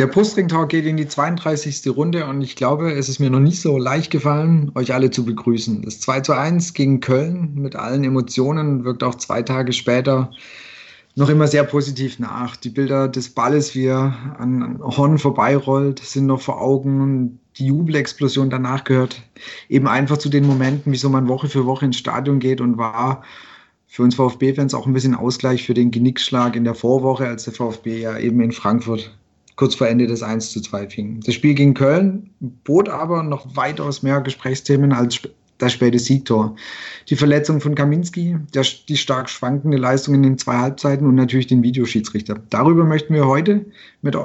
Der Brustring-Talk geht in die 32. Runde und ich glaube, es ist mir noch nicht so leicht gefallen, euch alle zu begrüßen. Das 2 zu 1 gegen Köln mit allen Emotionen wirkt auch zwei Tage später noch immer sehr positiv nach. Die Bilder des Balles, wie er an Horn vorbeirollt, sind noch vor Augen. Die Jubelexplosion danach gehört eben einfach zu den Momenten, wieso man Woche für Woche ins Stadion geht und war für uns VfB-Fans auch ein bisschen Ausgleich für den Genickschlag in der Vorwoche, als der VfB ja eben in Frankfurt kurz vor Ende des 1 zu 2 fing. Das Spiel gegen Köln bot aber noch weitaus mehr Gesprächsthemen als das späte Siegtor. Die Verletzung von Kaminski, der, die stark schwankende Leistung in den zwei Halbzeiten und natürlich den Videoschiedsrichter. Darüber möchten wir heute mit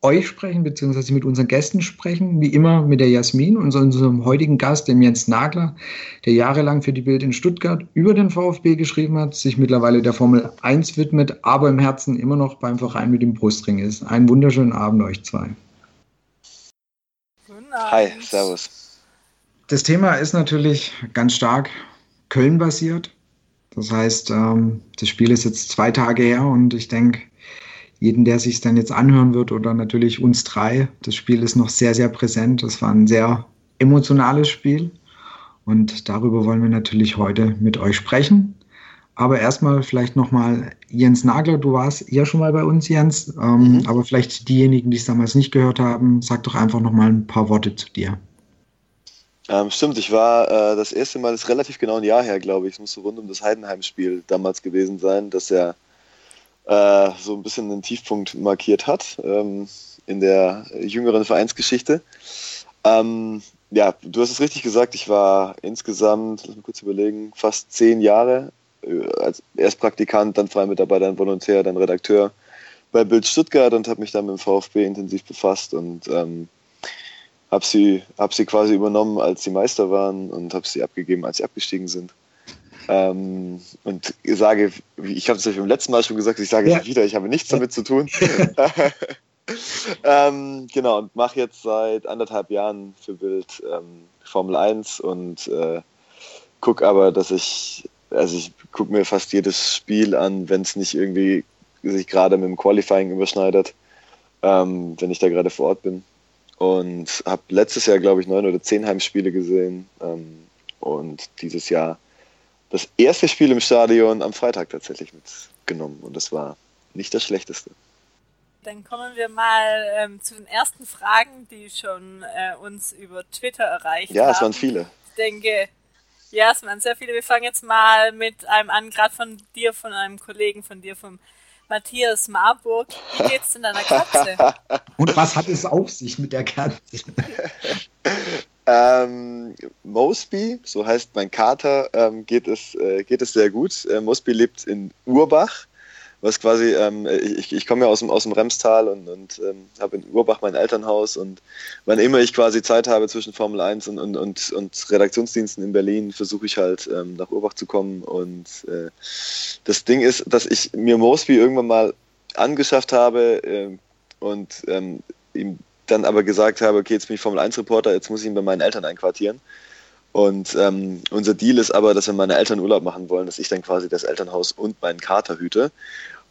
euch sprechen, beziehungsweise mit unseren Gästen sprechen, wie immer mit der Jasmin und unserem heutigen Gast, dem Jens Nagler, der jahrelang für die Bild in Stuttgart über den VfB geschrieben hat, sich mittlerweile der Formel 1 widmet, aber im Herzen immer noch beim Verein mit dem Brustring ist. Einen wunderschönen Abend euch zwei. Hi, servus. Das Thema ist natürlich ganz stark Köln basiert. Das heißt, ähm, das Spiel ist jetzt zwei Tage her und ich denke, jeden, der sich dann jetzt anhören wird oder natürlich uns drei. Das Spiel ist noch sehr, sehr präsent. Das war ein sehr emotionales Spiel und darüber wollen wir natürlich heute mit euch sprechen. Aber erstmal vielleicht nochmal Jens Nagler, du warst ja schon mal bei uns, Jens, ähm, mhm. aber vielleicht diejenigen, die es damals nicht gehört haben, sag doch einfach nochmal ein paar Worte zu dir. Ähm, stimmt, ich war äh, das erste Mal, das ist relativ genau ein Jahr her, glaube ich, es muss so rund um das Heidenheim-Spiel damals gewesen sein, dass er äh, so ein bisschen einen Tiefpunkt markiert hat ähm, in der jüngeren Vereinsgeschichte. Ähm, ja, du hast es richtig gesagt, ich war insgesamt, lass mich kurz überlegen, fast zehn Jahre äh, als erst Praktikant, dann Freimitarbeiter, dann Volontär, dann Redakteur bei Bild Stuttgart und habe mich dann mit dem VfB intensiv befasst und ähm, habe sie, hab sie quasi übernommen, als sie Meister waren und habe sie abgegeben, als sie abgestiegen sind. Ähm, und sage, ich habe es euch beim letzten Mal schon gesagt, ich sage ja. es wieder, ich habe nichts damit zu tun. ähm, genau, und mache jetzt seit anderthalb Jahren für Bild ähm, Formel 1 und äh, gucke aber, dass ich, also ich gucke mir fast jedes Spiel an, wenn es nicht irgendwie sich gerade mit dem Qualifying überschneidet, ähm, wenn ich da gerade vor Ort bin. Und habe letztes Jahr, glaube ich, neun oder zehn Heimspiele gesehen. Ähm, und dieses Jahr das erste Spiel im Stadion am Freitag tatsächlich mitgenommen und das war nicht das schlechteste. Dann kommen wir mal ähm, zu den ersten Fragen, die schon äh, uns über Twitter erreicht ja, haben. Ja, es waren viele. Ich denke, ja, es waren sehr viele. Wir fangen jetzt mal mit einem an, gerade von dir, von einem Kollegen von dir, vom Matthias Marburg. Wie geht's denn deiner Katze? Und was hat es auf sich mit der Katze? Ähm, Mosby, so heißt mein Kater, ähm, geht, es, äh, geht es sehr gut. Äh, Mosby lebt in Urbach, was quasi, ähm, ich, ich komme ja aus dem, aus dem Remstal und, und ähm, habe in Urbach mein Elternhaus und wann immer ich quasi Zeit habe zwischen Formel 1 und, und, und, und Redaktionsdiensten in Berlin, versuche ich halt ähm, nach Urbach zu kommen und äh, das Ding ist, dass ich mir Mosby irgendwann mal angeschafft habe äh, und ähm, ihm dann aber gesagt habe, okay, jetzt bin ich Formel 1 Reporter, jetzt muss ich ihn bei meinen Eltern einquartieren. Und ähm, unser Deal ist aber, dass wenn meine Eltern Urlaub machen wollen, dass ich dann quasi das Elternhaus und meinen Kater hüte.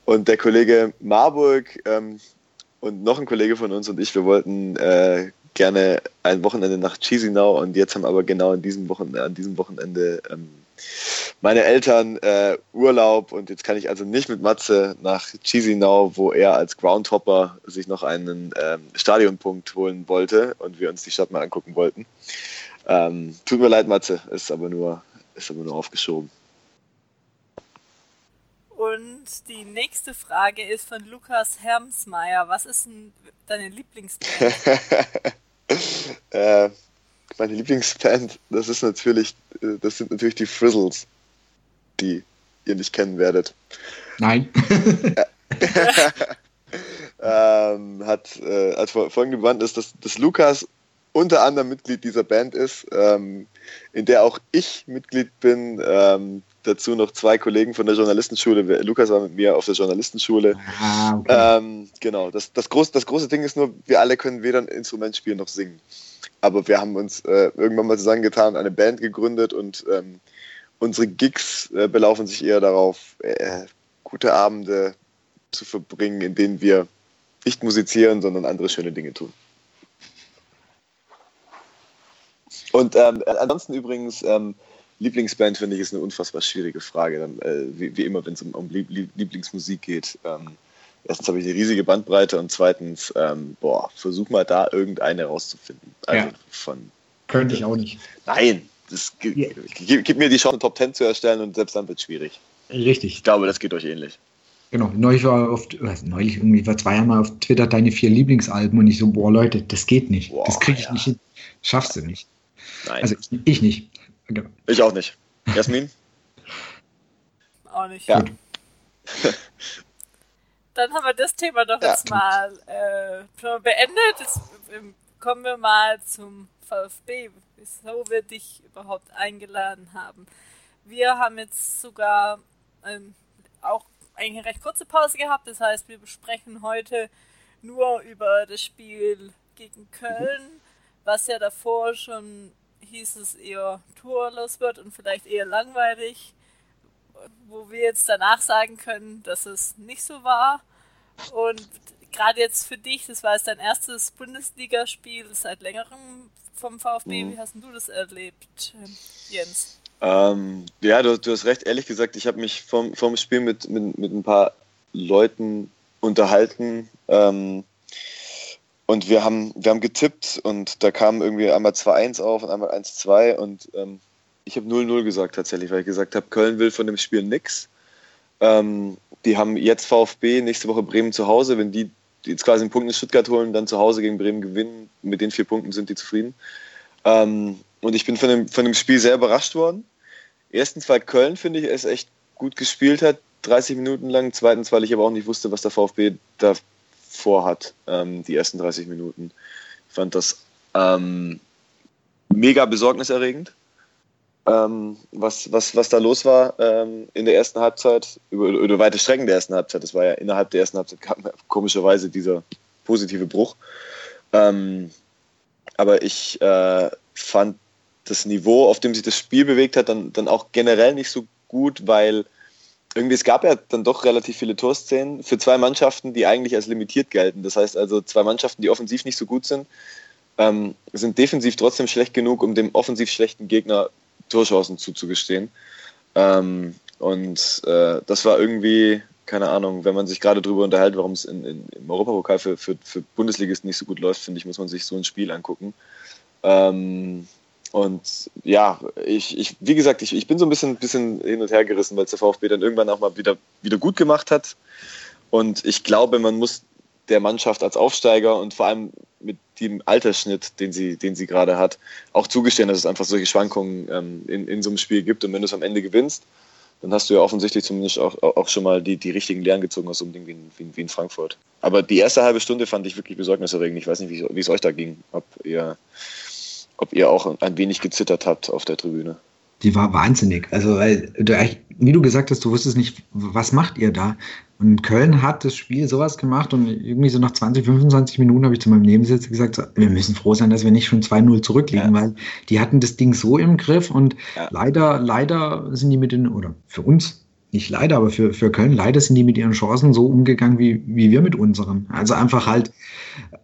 Und der Kollege Marburg ähm, und noch ein Kollege von uns und ich, wir wollten äh, gerne ein Wochenende nach Chisinau und jetzt haben aber genau an diesem Wochenende, an diesem Wochenende ähm, meine Eltern äh, Urlaub und jetzt kann ich also nicht mit Matze nach Chisinau, wo er als Groundhopper sich noch einen ähm, Stadionpunkt holen wollte und wir uns die Stadt mal angucken wollten. Ähm, tut mir leid, Matze, ist aber nur, ist aber nur aufgeschoben. Und die nächste Frage ist von Lukas Hermsmeier. Was ist denn deine Lieblingsband? äh, meine Lieblingsband, das ist natürlich, äh, das sind natürlich die Frizzles, die ihr nicht kennen werdet. Nein. ähm, hat äh, also folgende Band ist, dass, dass Lukas unter anderem Mitglied dieser Band ist, ähm, in der auch ich Mitglied bin. Ähm, dazu noch zwei Kollegen von der Journalistenschule. Lukas war mit mir auf der Journalistenschule. Ah, okay. ähm, genau, das, das, groß, das große Ding ist nur, wir alle können weder ein Instrument spielen noch singen. Aber wir haben uns äh, irgendwann mal zusammengetan, eine Band gegründet und ähm, unsere Gigs äh, belaufen sich eher darauf, äh, gute Abende zu verbringen, in denen wir nicht musizieren, sondern andere schöne Dinge tun. Und ähm, ansonsten übrigens, ähm, Lieblingsband finde ich ist eine unfassbar schwierige Frage. Dann, äh, wie, wie, immer, wenn es um, um Lieblingsmusik geht. Ähm, erstens habe ich eine riesige Bandbreite und zweitens, ähm, boah, versuch mal da irgendeine rauszufinden. Also ja. von. Könnte ich auch nicht. Nein, das yeah. gib, gib, mir die Chance, eine Top 10 zu erstellen und selbst dann wird es schwierig. Richtig. Ich glaube, das geht euch ähnlich. Genau, neulich war auf, neulich irgendwie war zwei Jahre mal auf Twitter deine vier Lieblingsalben und ich so, boah Leute, das geht nicht. Boah, das kriege ich ja. nicht hin. Schaffst du nicht. Nein. Also ich, ich nicht. Genau. Ich auch nicht. Jasmin? auch nicht. Ja. Dann haben wir das Thema doch ja. jetzt mal äh, beendet. Jetzt ähm, kommen wir mal zum VfB, wieso wir dich überhaupt eingeladen haben. Wir haben jetzt sogar ähm, auch eine recht kurze Pause gehabt, das heißt, wir besprechen heute nur über das Spiel gegen Köln, was ja davor schon hieß es eher tourlos wird und vielleicht eher langweilig, wo wir jetzt danach sagen können, dass es nicht so war. Und gerade jetzt für dich, das war jetzt dein erstes Bundesligaspiel seit längerem vom VfB. Mhm. Wie hast du das erlebt, Jens? Ähm, ja, du, du, hast recht. Ehrlich gesagt, ich habe mich vom, vom Spiel mit, mit, mit ein paar Leuten unterhalten. Ähm, und wir haben, wir haben getippt und da kam irgendwie einmal 2-1 auf und einmal 1-2 und ähm, ich habe 0-0 gesagt tatsächlich, weil ich gesagt habe, Köln will von dem Spiel nichts. Ähm, die haben jetzt VfB, nächste Woche Bremen zu Hause. Wenn die jetzt quasi einen Punkt in Stuttgart holen, dann zu Hause gegen Bremen gewinnen, mit den vier Punkten sind die zufrieden. Ähm, und ich bin von dem, von dem Spiel sehr überrascht worden. Erstens, weil Köln, finde ich, es echt gut gespielt hat, 30 Minuten lang. Zweitens, weil ich aber auch nicht wusste, was der VfB da vorhat, ähm, die ersten 30 Minuten. Ich fand das ähm, mega besorgniserregend, ähm, was, was, was da los war ähm, in der ersten Halbzeit, über, über weite Strecken der ersten Halbzeit. Das war ja innerhalb der ersten Halbzeit kam komischerweise dieser positive Bruch. Ähm, aber ich äh, fand das Niveau, auf dem sich das Spiel bewegt hat, dann, dann auch generell nicht so gut, weil irgendwie, es gab ja dann doch relativ viele Torszenen für zwei Mannschaften, die eigentlich als limitiert gelten. Das heißt also, zwei Mannschaften, die offensiv nicht so gut sind, ähm, sind defensiv trotzdem schlecht genug, um dem offensiv schlechten Gegner Torchancen zuzugestehen. Ähm, und äh, das war irgendwie, keine Ahnung, wenn man sich gerade darüber unterhält, warum es im Europapokal für, für, für Bundesligisten nicht so gut läuft, finde ich, muss man sich so ein Spiel angucken. Ähm, und ja, ich, ich, wie gesagt, ich, ich bin so ein bisschen, bisschen hin und her gerissen, weil der VfB dann irgendwann auch mal wieder, wieder gut gemacht hat. Und ich glaube, man muss der Mannschaft als Aufsteiger und vor allem mit dem Altersschnitt, den sie, den sie gerade hat, auch zugestehen, dass es einfach solche Schwankungen ähm, in, in so einem Spiel gibt. Und wenn du es am Ende gewinnst, dann hast du ja offensichtlich zumindest auch, auch schon mal die, die richtigen Lehren gezogen aus so einem Ding wie in, wie, wie in Frankfurt. Aber die erste halbe Stunde fand ich wirklich besorgniserregend. Ich weiß nicht, wie, wie es euch da ging. Ob ihr ob ihr auch ein wenig gezittert habt auf der Tribüne. Die war wahnsinnig. Also, weil du, wie du gesagt hast, du wusstest nicht, was macht ihr da? Und Köln hat das Spiel sowas gemacht und irgendwie so nach 20, 25 Minuten habe ich zu meinem Nebensitzer gesagt, wir müssen froh sein, dass wir nicht schon 2-0 zurückliegen, ja. weil die hatten das Ding so im Griff und ja. leider, leider sind die mit den, oder für uns nicht leider, aber für, für Köln leider sind die mit ihren Chancen so umgegangen, wie, wie wir mit unseren. Also einfach halt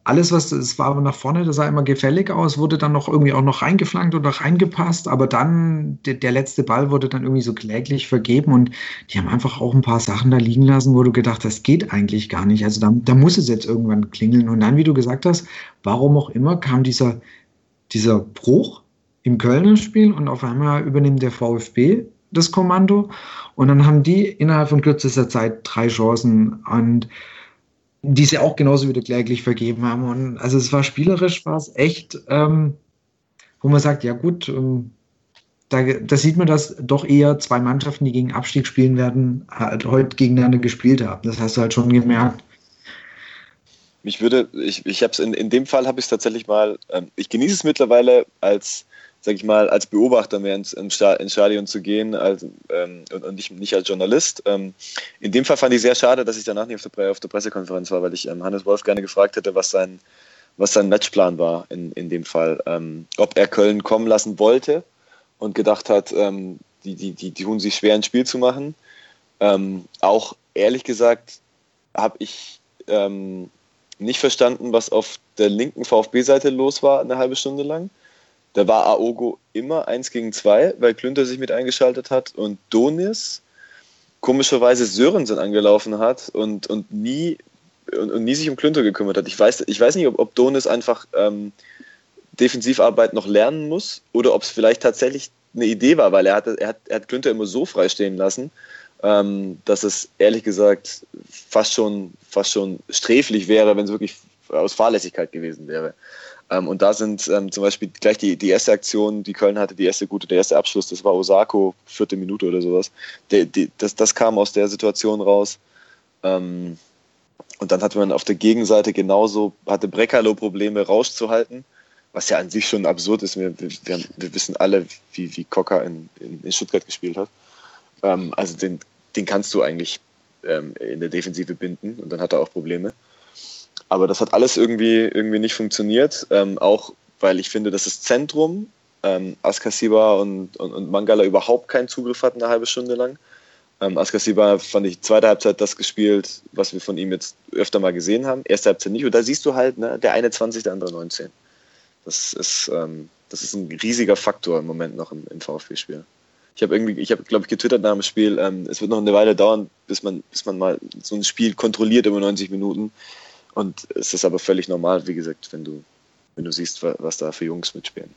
alles, was es war nach vorne, das sah immer gefällig aus, wurde dann noch irgendwie auch noch reingeflankt oder reingepasst, aber dann der, der letzte Ball wurde dann irgendwie so kläglich vergeben und die haben einfach auch ein paar Sachen da liegen lassen, wo du gedacht hast, das geht eigentlich gar nicht. Also da, da muss es jetzt irgendwann klingeln. Und dann, wie du gesagt hast, warum auch immer kam dieser, dieser Bruch im Kölner Spiel und auf einmal übernimmt der VfB das Kommando. Und dann haben die innerhalb von kürzester Zeit drei Chancen und die sie auch genauso wieder kläglich vergeben haben. Und also es war spielerisch, war es echt, ähm, wo man sagt, ja gut, ähm, da, da, sieht man, dass doch eher zwei Mannschaften, die gegen Abstieg spielen werden, halt heute gegeneinander gespielt haben. Das hast du halt schon gemerkt. Mich würde, ich, ich habe es in, in dem Fall habe ich es tatsächlich mal, ähm, ich genieße es mittlerweile als sag ich mal, als Beobachter mehr ins, ins Stadion zu gehen als, ähm, und, und nicht, nicht, als Journalist. Ähm, in dem Fall fand ich sehr schade, dass ich danach nicht auf der, auf der Pressekonferenz war, weil ich ähm, Hannes Wolf gerne gefragt hätte, was sein, was sein Matchplan war in, in dem Fall. Ähm, ob er Köln kommen lassen wollte und gedacht hat, ähm, die, die, die, die tun sich schwer, ein Spiel zu machen. Ähm, auch ehrlich gesagt habe ich nicht verstanden, was auf der linken VfB-Seite los war, eine halbe Stunde lang. Da war Aogo immer 1 gegen 2, weil Klünter sich mit eingeschaltet hat und Donis komischerweise Sörensen angelaufen hat und, und, nie, und, und nie sich um Klünter gekümmert hat. Ich weiß, ich weiß nicht, ob, ob Donis einfach ähm, Defensivarbeit noch lernen muss oder ob es vielleicht tatsächlich eine Idee war, weil er, hatte, er, hat, er hat Klünter immer so frei stehen lassen, ähm, dass es ehrlich gesagt fast schon, fast schon sträflich wäre, wenn es wirklich aus Fahrlässigkeit gewesen wäre. Ähm, und da sind ähm, zum Beispiel gleich die, die erste Aktion, die Köln hatte, die erste gute, der erste Abschluss, das war Osako, vierte Minute oder sowas. Der, die, das, das kam aus der Situation raus. Ähm, und dann hatte man auf der Gegenseite genauso, hatte Brekalo Probleme rauszuhalten, was ja an sich schon absurd ist. Wir, wir, wir wissen alle, wie, wie Cocker in, in, in Stuttgart gespielt hat. Ähm, also den, den kannst du eigentlich ähm, in der Defensive binden und dann hat er auch Probleme. Aber das hat alles irgendwie, irgendwie nicht funktioniert. Ähm, auch weil ich finde, dass das Zentrum, ähm, Askasiba und, und, und, Mangala überhaupt keinen Zugriff hatten eine halbe Stunde lang. Ähm, Askasiba fand ich zweite Halbzeit das gespielt, was wir von ihm jetzt öfter mal gesehen haben. Erste Halbzeit nicht. Und da siehst du halt, ne, der eine 20, der andere 19. Das ist, ähm, das ist ein riesiger Faktor im Moment noch im, im VfB-Spiel. Ich habe irgendwie, ich habe, glaube ich, getwittert nach dem Spiel, ähm, es wird noch eine Weile dauern, bis man, bis man mal so ein Spiel kontrolliert über 90 Minuten. Und es ist aber völlig normal, wie gesagt, wenn du, wenn du siehst, was da für Jungs mitspielen.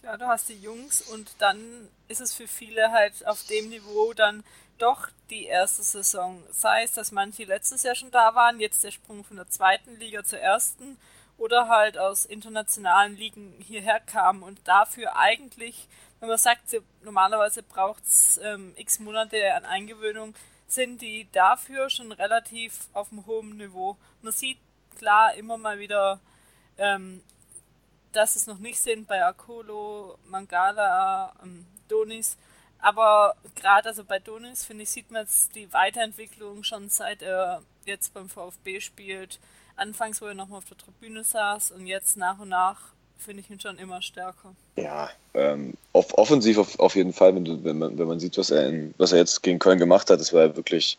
Klar, du hast die Jungs und dann ist es für viele halt auf dem Niveau dann doch die erste Saison. Sei es, dass manche letztes Jahr schon da waren, jetzt der Sprung von der zweiten Liga zur ersten oder halt aus internationalen Ligen hierher kamen und dafür eigentlich, wenn man sagt, normalerweise braucht es ähm, x Monate an Eingewöhnung, sind die dafür schon relativ auf einem hohen Niveau. Man sieht klar immer mal wieder, ähm, dass es noch nicht sind bei Akolo, Mangala, ähm, Donis. Aber gerade also bei Donis, finde ich, sieht man jetzt die Weiterentwicklung schon seit er jetzt beim VfB spielt. Anfangs, wo er nochmal auf der Tribüne saß und jetzt nach und nach finde ich ihn schon immer stärker. Ja, ähm, off offensiv auf, auf jeden Fall, wenn, du, wenn, man, wenn man sieht, was er, in, was er jetzt gegen Köln gemacht hat, das war ja wirklich,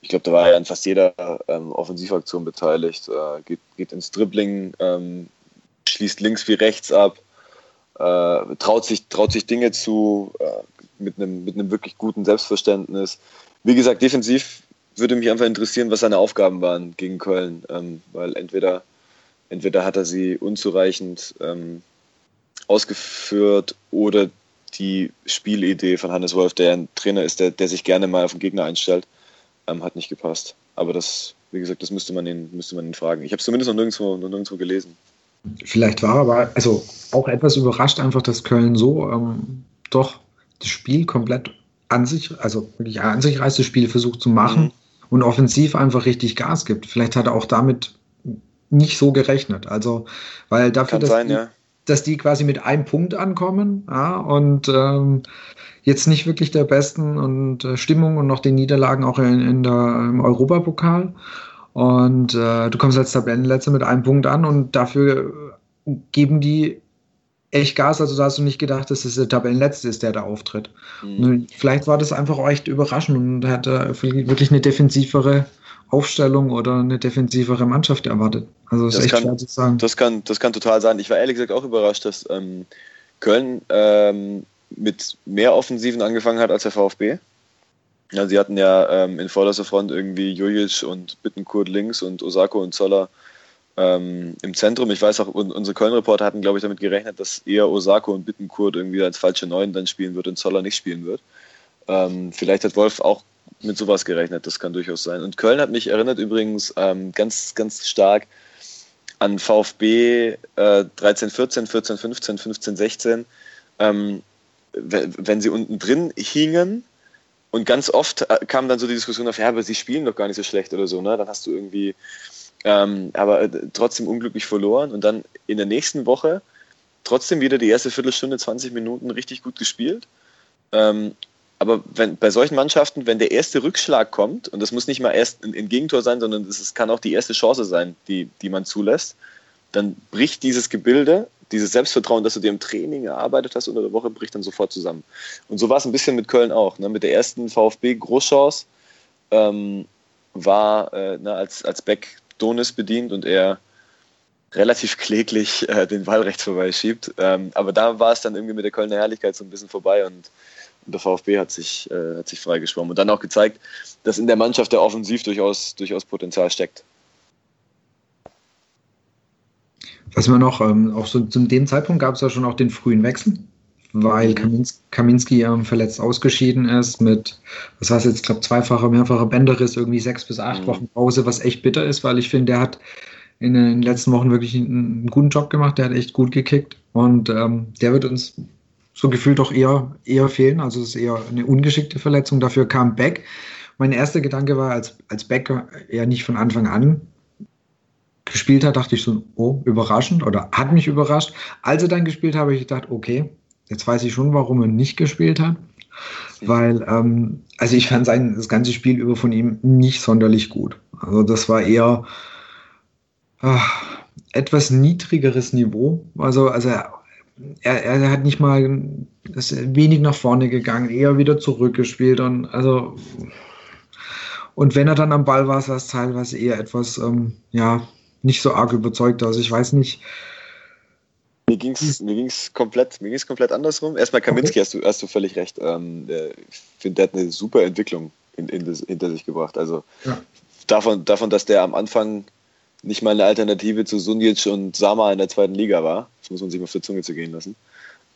ich glaube, da war er an fast jeder ähm, Offensivaktion beteiligt, äh, geht, geht ins Dribbling, ähm, schließt links wie rechts ab, äh, traut, sich, traut sich Dinge zu, äh, mit einem mit einem wirklich guten Selbstverständnis. Wie gesagt, defensiv würde mich einfach interessieren, was seine Aufgaben waren gegen Köln, ähm, weil entweder entweder hat er sie unzureichend ähm, ausgeführt oder die Spielidee von Hannes Wolf, der ein Trainer ist, der, der sich gerne mal auf den Gegner einstellt, ähm, hat nicht gepasst. Aber das, wie gesagt, das müsste man ihn, müsste man ihn fragen. Ich habe es zumindest noch nirgendwo, noch nirgendwo gelesen. Vielleicht war aber also auch etwas überrascht einfach, dass Köln so ähm, doch das Spiel komplett an sich, also wirklich an sich reißt das Spiel versucht zu machen mhm. und offensiv einfach richtig Gas gibt. Vielleicht hat er auch damit nicht so gerechnet. Also, weil dafür, dass, sein, die, ja. dass die quasi mit einem Punkt ankommen ja, und ähm, jetzt nicht wirklich der besten und äh, Stimmung und noch den Niederlagen auch in, in der, im Europapokal. Und äh, du kommst als Tabellenletzter mit einem Punkt an und dafür geben die echt Gas. Also da hast du nicht gedacht, dass es der Tabellenletzte ist, der da auftritt. Mhm. Vielleicht war das einfach auch echt überraschend und hatte wirklich eine defensivere Aufstellung oder eine defensivere Mannschaft erwartet. Also das ist echt kann, schwer zu sagen. Das kann, das kann total sein. Ich war ehrlich gesagt auch überrascht, dass ähm, Köln ähm, mit mehr Offensiven angefangen hat als der VfB. Ja, sie hatten ja ähm, in vorderster Front irgendwie Jujic und Bittenkurt links und Osako und Zoller ähm, im Zentrum. Ich weiß auch, unsere Köln-Reporter hatten, glaube ich, damit gerechnet, dass eher Osako und Bittenkurt irgendwie als falsche Neun dann spielen wird und Zoller nicht spielen wird. Ähm, vielleicht hat Wolf auch mit sowas gerechnet, das kann durchaus sein. Und Köln hat mich erinnert übrigens ähm, ganz, ganz stark an VfB äh, 13, 14, 14, 15, 15, 16. Ähm, wenn sie unten drin hingen und ganz oft äh, kam dann so die Diskussion auf, ja, aber sie spielen doch gar nicht so schlecht oder so, ne? Dann hast du irgendwie, ähm, aber äh, trotzdem unglücklich verloren und dann in der nächsten Woche trotzdem wieder die erste Viertelstunde, 20 Minuten richtig gut gespielt. Ähm, aber wenn, bei solchen Mannschaften, wenn der erste Rückschlag kommt, und das muss nicht mal erst ein, ein Gegentor sein, sondern es kann auch die erste Chance sein, die, die man zulässt, dann bricht dieses Gebilde, dieses Selbstvertrauen, das du dir im Training erarbeitet hast unter der Woche, bricht dann sofort zusammen. Und so war es ein bisschen mit Köln auch. Ne? Mit der ersten VfB-Großchance ähm, war, äh, ne, als, als Beck Donis bedient und er relativ kläglich äh, den Ball rechts vorbeischiebt. Ähm, aber da war es dann irgendwie mit der Kölner Herrlichkeit so ein bisschen vorbei und, und der VfB hat sich, äh, sich freigeschwommen und dann auch gezeigt, dass in der Mannschaft der Offensiv durchaus, durchaus Potenzial steckt. Was wir noch, ähm, auch so zu dem Zeitpunkt gab es ja schon auch den frühen Wechsel, weil Kaminski, Kaminski ähm, verletzt ausgeschieden ist mit, was heißt jetzt, ich glaube, zweifacher, mehrfacher Bänderriss, irgendwie sechs bis acht mhm. Wochen Pause, was echt bitter ist, weil ich finde, der hat in den letzten Wochen wirklich einen, einen, guten Job gemacht, der hat echt gut gekickt und ähm, der wird uns so gefühlt doch eher, eher fehlen. Also es ist eher eine ungeschickte Verletzung. Dafür kam Beck. Mein erster Gedanke war, als, als Beck ja nicht von Anfang an gespielt hat, dachte ich so, oh, überraschend oder hat mich überrascht. Als er dann gespielt habe, habe ich gedacht, okay, jetzt weiß ich schon, warum er nicht gespielt hat. Weil, ähm, also ich fand sein, das ganze Spiel über von ihm nicht sonderlich gut. Also das war eher ach, etwas niedrigeres Niveau. Also, also er, er, er hat nicht mal ist wenig nach vorne gegangen, eher wieder zurückgespielt und also und wenn er dann am Ball war, war es teilweise eher etwas, ähm, ja, nicht so arg überzeugt. Also ich weiß nicht. Mir ging es mir ging's komplett, komplett andersrum. Erstmal Kaminski okay. hast, du, hast du völlig recht. Ähm, ich finde, der hat eine super Entwicklung in, in das, hinter sich gebracht. Also ja. davon, davon, dass der am Anfang nicht mal eine Alternative zu Sunjic und Sama in der zweiten Liga war, das muss man sich mal auf der Zunge zu gehen lassen,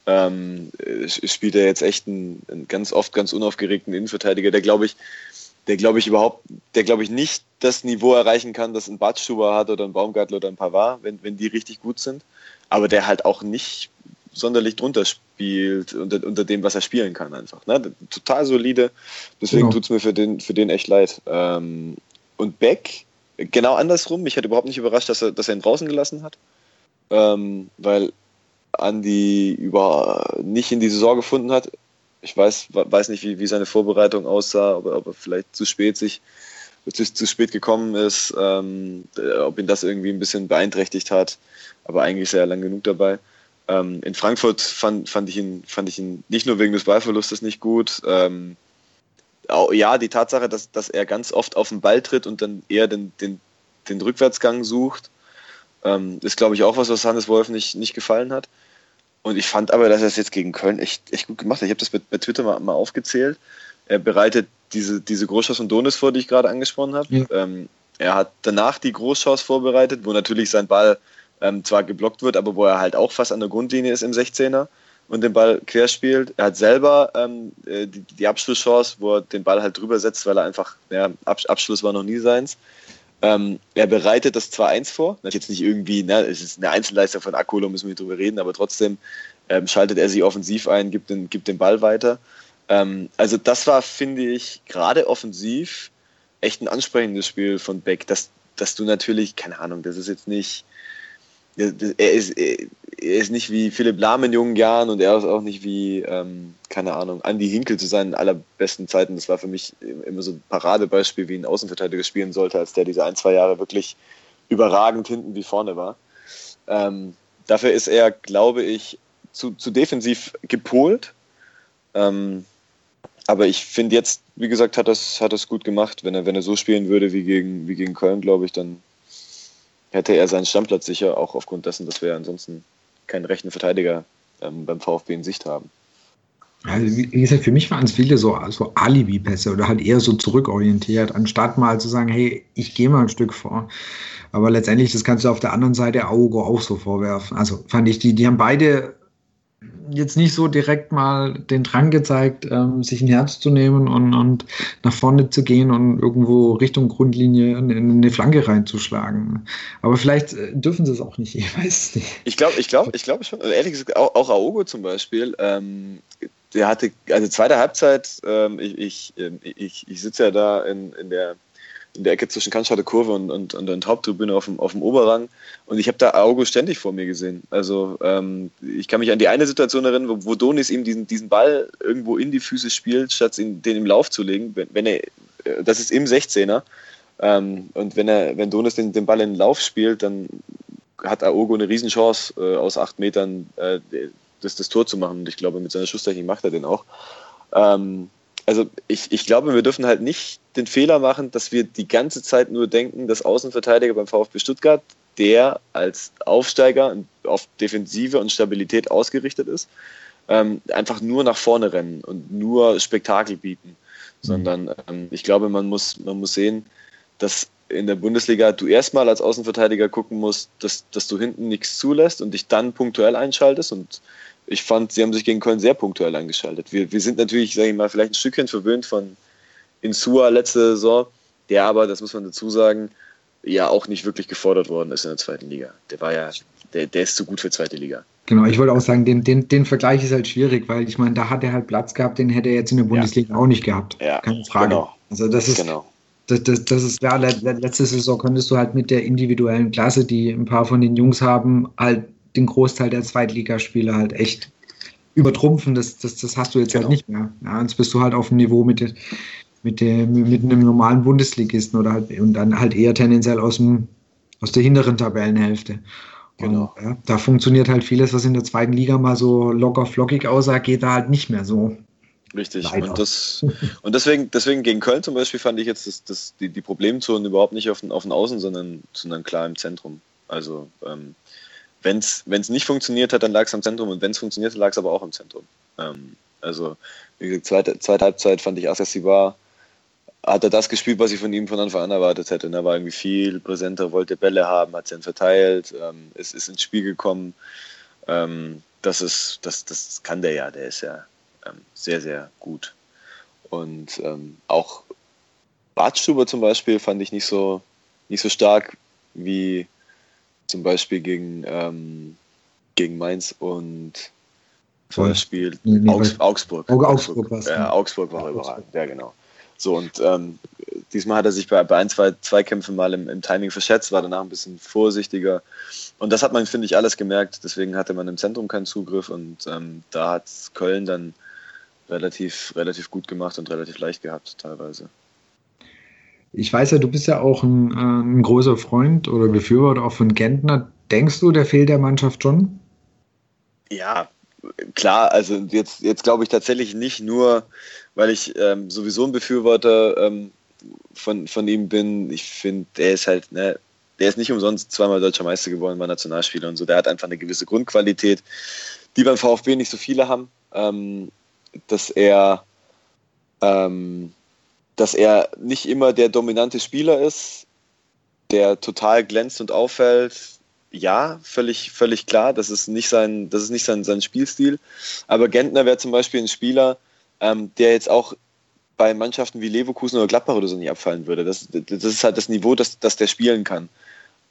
ähm, spielt er jetzt echt einen, einen ganz oft ganz unaufgeregten Innenverteidiger, der glaube ich, der glaube ich überhaupt, der glaube ich nicht das Niveau erreichen kann, das ein Badstuber hat oder ein Baumgartel oder ein Pavard, wenn, wenn die richtig gut sind, aber der halt auch nicht sonderlich drunter spielt, unter, unter dem, was er spielen kann einfach. Ne? Total solide, deswegen genau. tut es mir für den, für den echt leid. Ähm, und Beck, genau andersrum, mich hat überhaupt nicht überrascht, dass er, dass er ihn draußen gelassen hat, ähm, weil Andi über, nicht in die Saison gefunden hat ich weiß, weiß nicht, wie, wie seine Vorbereitung aussah, ob, ob er vielleicht zu spät sich zu, zu spät gekommen ist, ähm, ob ihn das irgendwie ein bisschen beeinträchtigt hat, aber eigentlich ist er ja lang genug dabei. Ähm, in Frankfurt fand, fand, ich ihn, fand ich ihn nicht nur wegen des Ballverlustes nicht gut. Ähm, auch, ja, die Tatsache, dass, dass er ganz oft auf den Ball tritt und dann eher den, den, den Rückwärtsgang sucht, ähm, ist, glaube ich, auch was, was Hannes Wolf nicht, nicht gefallen hat. Und ich fand aber, dass er es jetzt gegen Köln echt, echt gut gemacht hat. Ich habe das bei, Twitter mal, mal, aufgezählt. Er bereitet diese, diese Großchance von Donis vor, die ich gerade angesprochen habe. Ja. Ähm, er hat danach die Großchance vorbereitet, wo natürlich sein Ball ähm, zwar geblockt wird, aber wo er halt auch fast an der Grundlinie ist im 16er und den Ball querspielt. Er hat selber ähm, äh, die, die, Abschlusschance, wo er den Ball halt drüber setzt, weil er einfach, ja, Abschluss war noch nie seins. Ähm, er bereitet das 2-1 vor. Das ist jetzt nicht irgendwie, ne, es ist eine Einzelleistung von Akolo, müssen wir nicht drüber reden, aber trotzdem ähm, schaltet er sich offensiv ein, gibt den, gibt den Ball weiter. Ähm, also das war, finde ich, gerade offensiv echt ein ansprechendes Spiel von Beck, dass, dass du natürlich, keine Ahnung, das ist jetzt nicht, er ist, er ist nicht wie Philipp Lahm in jungen Jahren und er ist auch nicht wie, ähm, keine Ahnung, Andy Hinkel zu seinen allerbesten Zeiten. Das war für mich immer so ein Paradebeispiel, wie ein Außenverteidiger spielen sollte, als der diese ein, zwei Jahre wirklich überragend hinten wie vorne war. Ähm, dafür ist er, glaube ich, zu, zu defensiv gepolt. Ähm, aber ich finde jetzt, wie gesagt, hat das, hat das gut gemacht. Wenn er, wenn er so spielen würde wie gegen, wie gegen Köln, glaube ich, dann hätte er seinen Stammplatz sicher, auch aufgrund dessen, dass wir ansonsten keinen rechten Verteidiger ähm, beim VfB in Sicht haben. Also wie gesagt, für mich waren es viele so, so Alibi-Pässe oder halt eher so zurückorientiert, anstatt mal zu sagen, hey, ich gehe mal ein Stück vor. Aber letztendlich, das kannst du auf der anderen Seite Augo auch so vorwerfen. Also fand ich, die, die haben beide jetzt nicht so direkt mal den Drang gezeigt, ähm, sich ein Herz zu nehmen und, und nach vorne zu gehen und irgendwo Richtung Grundlinie in, in eine Flanke reinzuschlagen. Aber vielleicht äh, dürfen sie es auch nicht, ich weiß es nicht. Ich glaube, ich glaube, ich glaube schon. Ehrlich gesagt, auch, auch Aogo zum Beispiel, ähm, der hatte, also zweite Halbzeit, ähm, ich, ich, ähm, ich, ich sitze ja da in, in der in der Ecke zwischen Cannstatter Kurve und, und, und der Haupttribüne auf dem, auf dem Oberrang. Und ich habe da Augo ständig vor mir gesehen. Also ähm, ich kann mich an die eine Situation erinnern, wo, wo Donis ihm diesen, diesen Ball irgendwo in die Füße spielt, statt ihn, den im Lauf zu legen. Wenn, wenn er, äh, das ist im 16er. Ähm, und wenn er, wenn Donis den, den Ball in den Lauf spielt, dann hat Aogo eine Riesenchance, äh, aus acht Metern äh, das, das Tor zu machen. Und ich glaube, mit seiner Schusstechnik macht er den auch. Ähm, also ich, ich glaube, wir dürfen halt nicht den Fehler machen, dass wir die ganze Zeit nur denken, dass Außenverteidiger beim VfB Stuttgart, der als Aufsteiger auf Defensive und Stabilität ausgerichtet ist, ähm, einfach nur nach vorne rennen und nur Spektakel bieten. Sondern ähm, ich glaube, man muss, man muss sehen, dass in der Bundesliga du erstmal als Außenverteidiger gucken musst, dass, dass du hinten nichts zulässt und dich dann punktuell einschaltest. Und ich fand, sie haben sich gegen Köln sehr punktuell eingeschaltet. Wir, wir sind natürlich, sage ich mal, vielleicht ein Stückchen verwöhnt von Insua letzte Saison, der aber, das muss man dazu sagen, ja auch nicht wirklich gefordert worden ist in der zweiten Liga. Der war ja, der, der ist zu gut für zweite Liga. Genau, ich wollte auch sagen, den, den, den Vergleich ist halt schwierig, weil ich meine, da hat er halt Platz gehabt, den hätte er jetzt in der Bundesliga ja. auch nicht gehabt. Ja, Keine Frage. Genau. Also das ist, genau das, das, das ist klar, letzte Saison konntest du halt mit der individuellen Klasse, die ein paar von den Jungs haben, halt den Großteil der Zweitligaspiele halt echt übertrumpfen. Das, das, das hast du jetzt halt genau. halt nicht mehr. Ja, jetzt bist du halt auf dem Niveau mit, mit, der, mit einem normalen Bundesligisten oder halt und dann halt eher tendenziell aus, dem, aus der hinteren Tabellenhälfte. Genau. Und, ja, da funktioniert halt vieles, was in der zweiten Liga mal so locker flockig aussah, geht da halt nicht mehr so. Richtig. Und, das, und deswegen, deswegen gegen Köln zum Beispiel fand ich jetzt das, das, die, die Problemzonen überhaupt nicht auf den, auf den Außen, sondern, sondern klar im Zentrum. Also ähm, wenn es nicht funktioniert hat, dann lag es am Zentrum und wenn es funktioniert, lag es aber auch im Zentrum. Ähm, also wie gesagt, zweite, zweite Halbzeit fand ich war hat er das gespielt, was ich von ihm von Anfang an erwartet hätte. Er war irgendwie viel präsenter, wollte Bälle haben, hat sie dann verteilt, ähm, ist, ist ins Spiel gekommen. Ähm, das ist, das, das kann der ja, der ist ja ähm, sehr, sehr gut. Und ähm, auch Bartstuber zum Beispiel fand ich nicht so, nicht so stark wie zum Beispiel gegen, ähm, gegen Mainz und zum Beispiel nee, Augs Augsburg. Augsburg, Augsburg, ja, Augsburg war Augsburg. überragend, ja genau. So und ähm, diesmal hat er sich bei, bei ein, zwei Zweikämpfen mal im, im, Timing verschätzt, war danach ein bisschen vorsichtiger. Und das hat man, finde ich, alles gemerkt. Deswegen hatte man im Zentrum keinen Zugriff und ähm, da hat Köln dann relativ, relativ gut gemacht und relativ leicht gehabt teilweise. Ich weiß ja, du bist ja auch ein, äh, ein großer Freund oder Befürworter auch von Gentner. Denkst du, der fehlt der Mannschaft schon? Ja, klar, also jetzt, jetzt glaube ich tatsächlich nicht nur, weil ich ähm, sowieso ein Befürworter ähm, von, von ihm bin. Ich finde, der ist halt, ne, der ist nicht umsonst zweimal deutscher Meister geworden, war Nationalspieler und so. Der hat einfach eine gewisse Grundqualität, die beim VfB nicht so viele haben. Ähm, dass er, ähm, dass er nicht immer der dominante Spieler ist, der total glänzt und auffällt. Ja, völlig, völlig klar. Das ist nicht sein, das ist nicht sein, sein Spielstil. Aber Gentner wäre zum Beispiel ein Spieler, ähm, der jetzt auch bei Mannschaften wie Leverkusen oder Gladbach oder so nicht abfallen würde. Das, das ist halt das Niveau, das, das der spielen kann.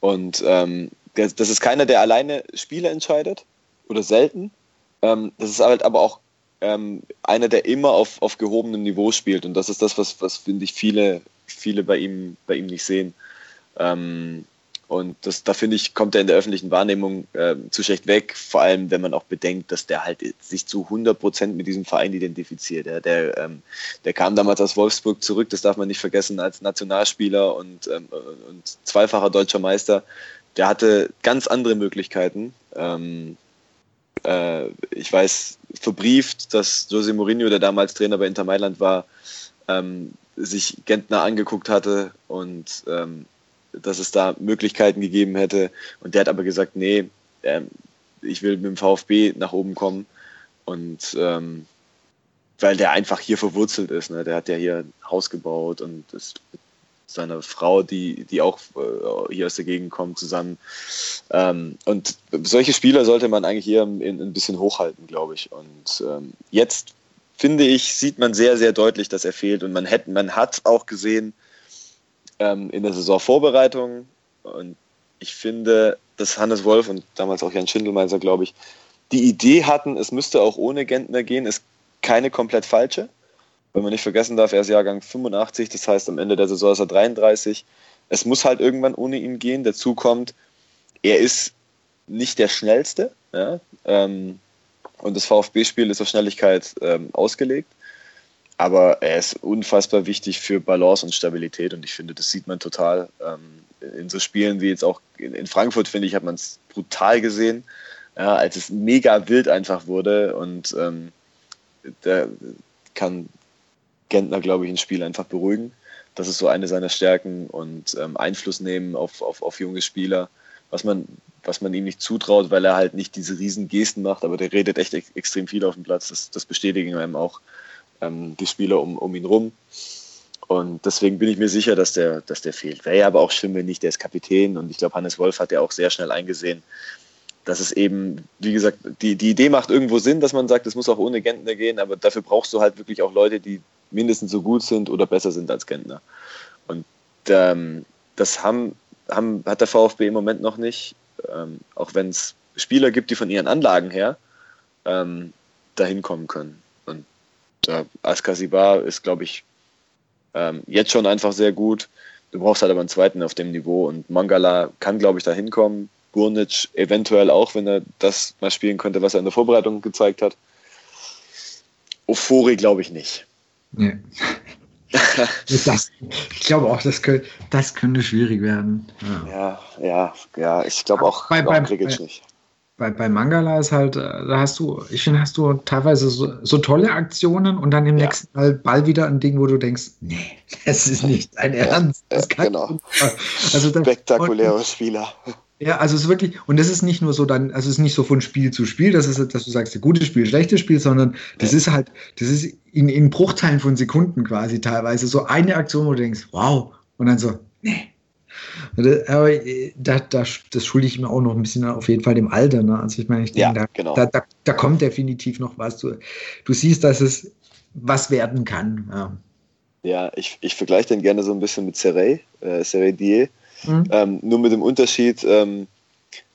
Und ähm, das, das ist keiner, der alleine Spiele entscheidet oder selten. Ähm, das ist halt aber auch ähm, einer, der immer auf, auf gehobenem Niveau spielt. Und das ist das, was, was finde ich, viele, viele bei ihm, bei ihm nicht sehen. Ähm, und das, da finde ich, kommt er in der öffentlichen Wahrnehmung äh, zu schlecht weg, vor allem wenn man auch bedenkt, dass der halt sich zu 100 Prozent mit diesem Verein identifiziert. Der, der, ähm, der kam damals aus Wolfsburg zurück, das darf man nicht vergessen, als Nationalspieler und, ähm, und zweifacher deutscher Meister. Der hatte ganz andere Möglichkeiten. Ähm, äh, ich weiß verbrieft, dass Jose Mourinho, der damals Trainer bei Inter Mailand war, ähm, sich Gentner angeguckt hatte und ähm, dass es da Möglichkeiten gegeben hätte. Und der hat aber gesagt, nee, ähm, ich will mit dem VfB nach oben kommen. Und ähm, weil der einfach hier verwurzelt ist. Ne? Der hat ja hier ein Haus gebaut und ist seiner Frau, die, die auch äh, hier aus der Gegend kommt, zusammen. Ähm, und solche Spieler sollte man eigentlich hier in, in ein bisschen hochhalten, glaube ich. Und ähm, jetzt finde ich, sieht man sehr, sehr deutlich, dass er fehlt. Und man, hätte, man hat auch gesehen ähm, in der Saisonvorbereitung, und ich finde, dass Hannes Wolf und damals auch Jan Schindelmeiser, glaube ich, die Idee hatten, es müsste auch ohne Gentner gehen, ist keine komplett falsche. Wenn man nicht vergessen darf, er ist Jahrgang 85, das heißt am Ende der Saison ist er 33. Es muss halt irgendwann ohne ihn gehen. Dazu kommt, er ist nicht der schnellste. Ja? Ähm, und das VfB-Spiel ist auf Schnelligkeit ähm, ausgelegt. Aber er ist unfassbar wichtig für Balance und Stabilität. Und ich finde, das sieht man total. Ähm, in so Spielen wie jetzt auch in, in Frankfurt, finde ich, hat man es brutal gesehen, ja, als es mega wild einfach wurde. Und ähm, da kann Gentner, glaube ich, ein Spiel einfach beruhigen. Das ist so eine seiner Stärken und ähm, Einfluss nehmen auf, auf, auf junge Spieler, was man, was man ihm nicht zutraut, weil er halt nicht diese riesen Gesten macht, aber der redet echt ex extrem viel auf dem Platz. Das, das bestätigen einem auch ähm, die Spieler um, um ihn rum. Und deswegen bin ich mir sicher, dass der, dass der fehlt. Wäre ja aber auch schlimm, wenn nicht, der ist Kapitän und ich glaube, Hannes Wolf hat ja auch sehr schnell eingesehen, dass es eben, wie gesagt, die, die Idee macht irgendwo Sinn, dass man sagt, es muss auch ohne Gentner gehen, aber dafür brauchst du halt wirklich auch Leute, die mindestens so gut sind oder besser sind als Gentner. Und ähm, das haben, haben, hat der VfB im Moment noch nicht, ähm, auch wenn es Spieler gibt, die von ihren Anlagen her ähm, dahin kommen können. Und äh, Askasibar ist, glaube ich, ähm, jetzt schon einfach sehr gut. Du brauchst halt aber einen zweiten auf dem Niveau und Mangala kann, glaube ich, da hinkommen. Burnic eventuell auch, wenn er das mal spielen könnte, was er in der Vorbereitung gezeigt hat. Ofori glaube ich nicht. Nee. das, ich glaube auch, das könnte, das könnte schwierig werden. Ja, ja, ja, ja ich glaube auch, bei, bei, bei, nicht. Bei, bei Mangala ist halt, äh, da hast du, ich finde, hast du teilweise so, so tolle Aktionen und dann im ja. nächsten Mal Ball wieder ein Ding, wo du denkst, nee, das ist nicht dein Ernst. Das kann genau. Also dann, Spektakuläre Spieler. Ja, also es ist wirklich, und das ist nicht nur so dann, also es ist nicht so von Spiel zu Spiel, das ist, dass du sagst, gutes Spiel, schlechtes Spiel, sondern das ist halt, das ist in, in Bruchteilen von Sekunden quasi teilweise so eine Aktion, wo du denkst, wow, und dann so, nee. Aber äh, da, da, das schulde ich mir auch noch ein bisschen auf jeden Fall dem Alter. Ne? Also ich meine, ich denke, ja, da, genau. da, da, da, kommt definitiv noch was. Du, du siehst, dass es was werden kann. Ja, ja ich, ich vergleiche den gerne so ein bisschen mit Serey, äh, Serey Die Mhm. Ähm, nur mit dem Unterschied, ähm,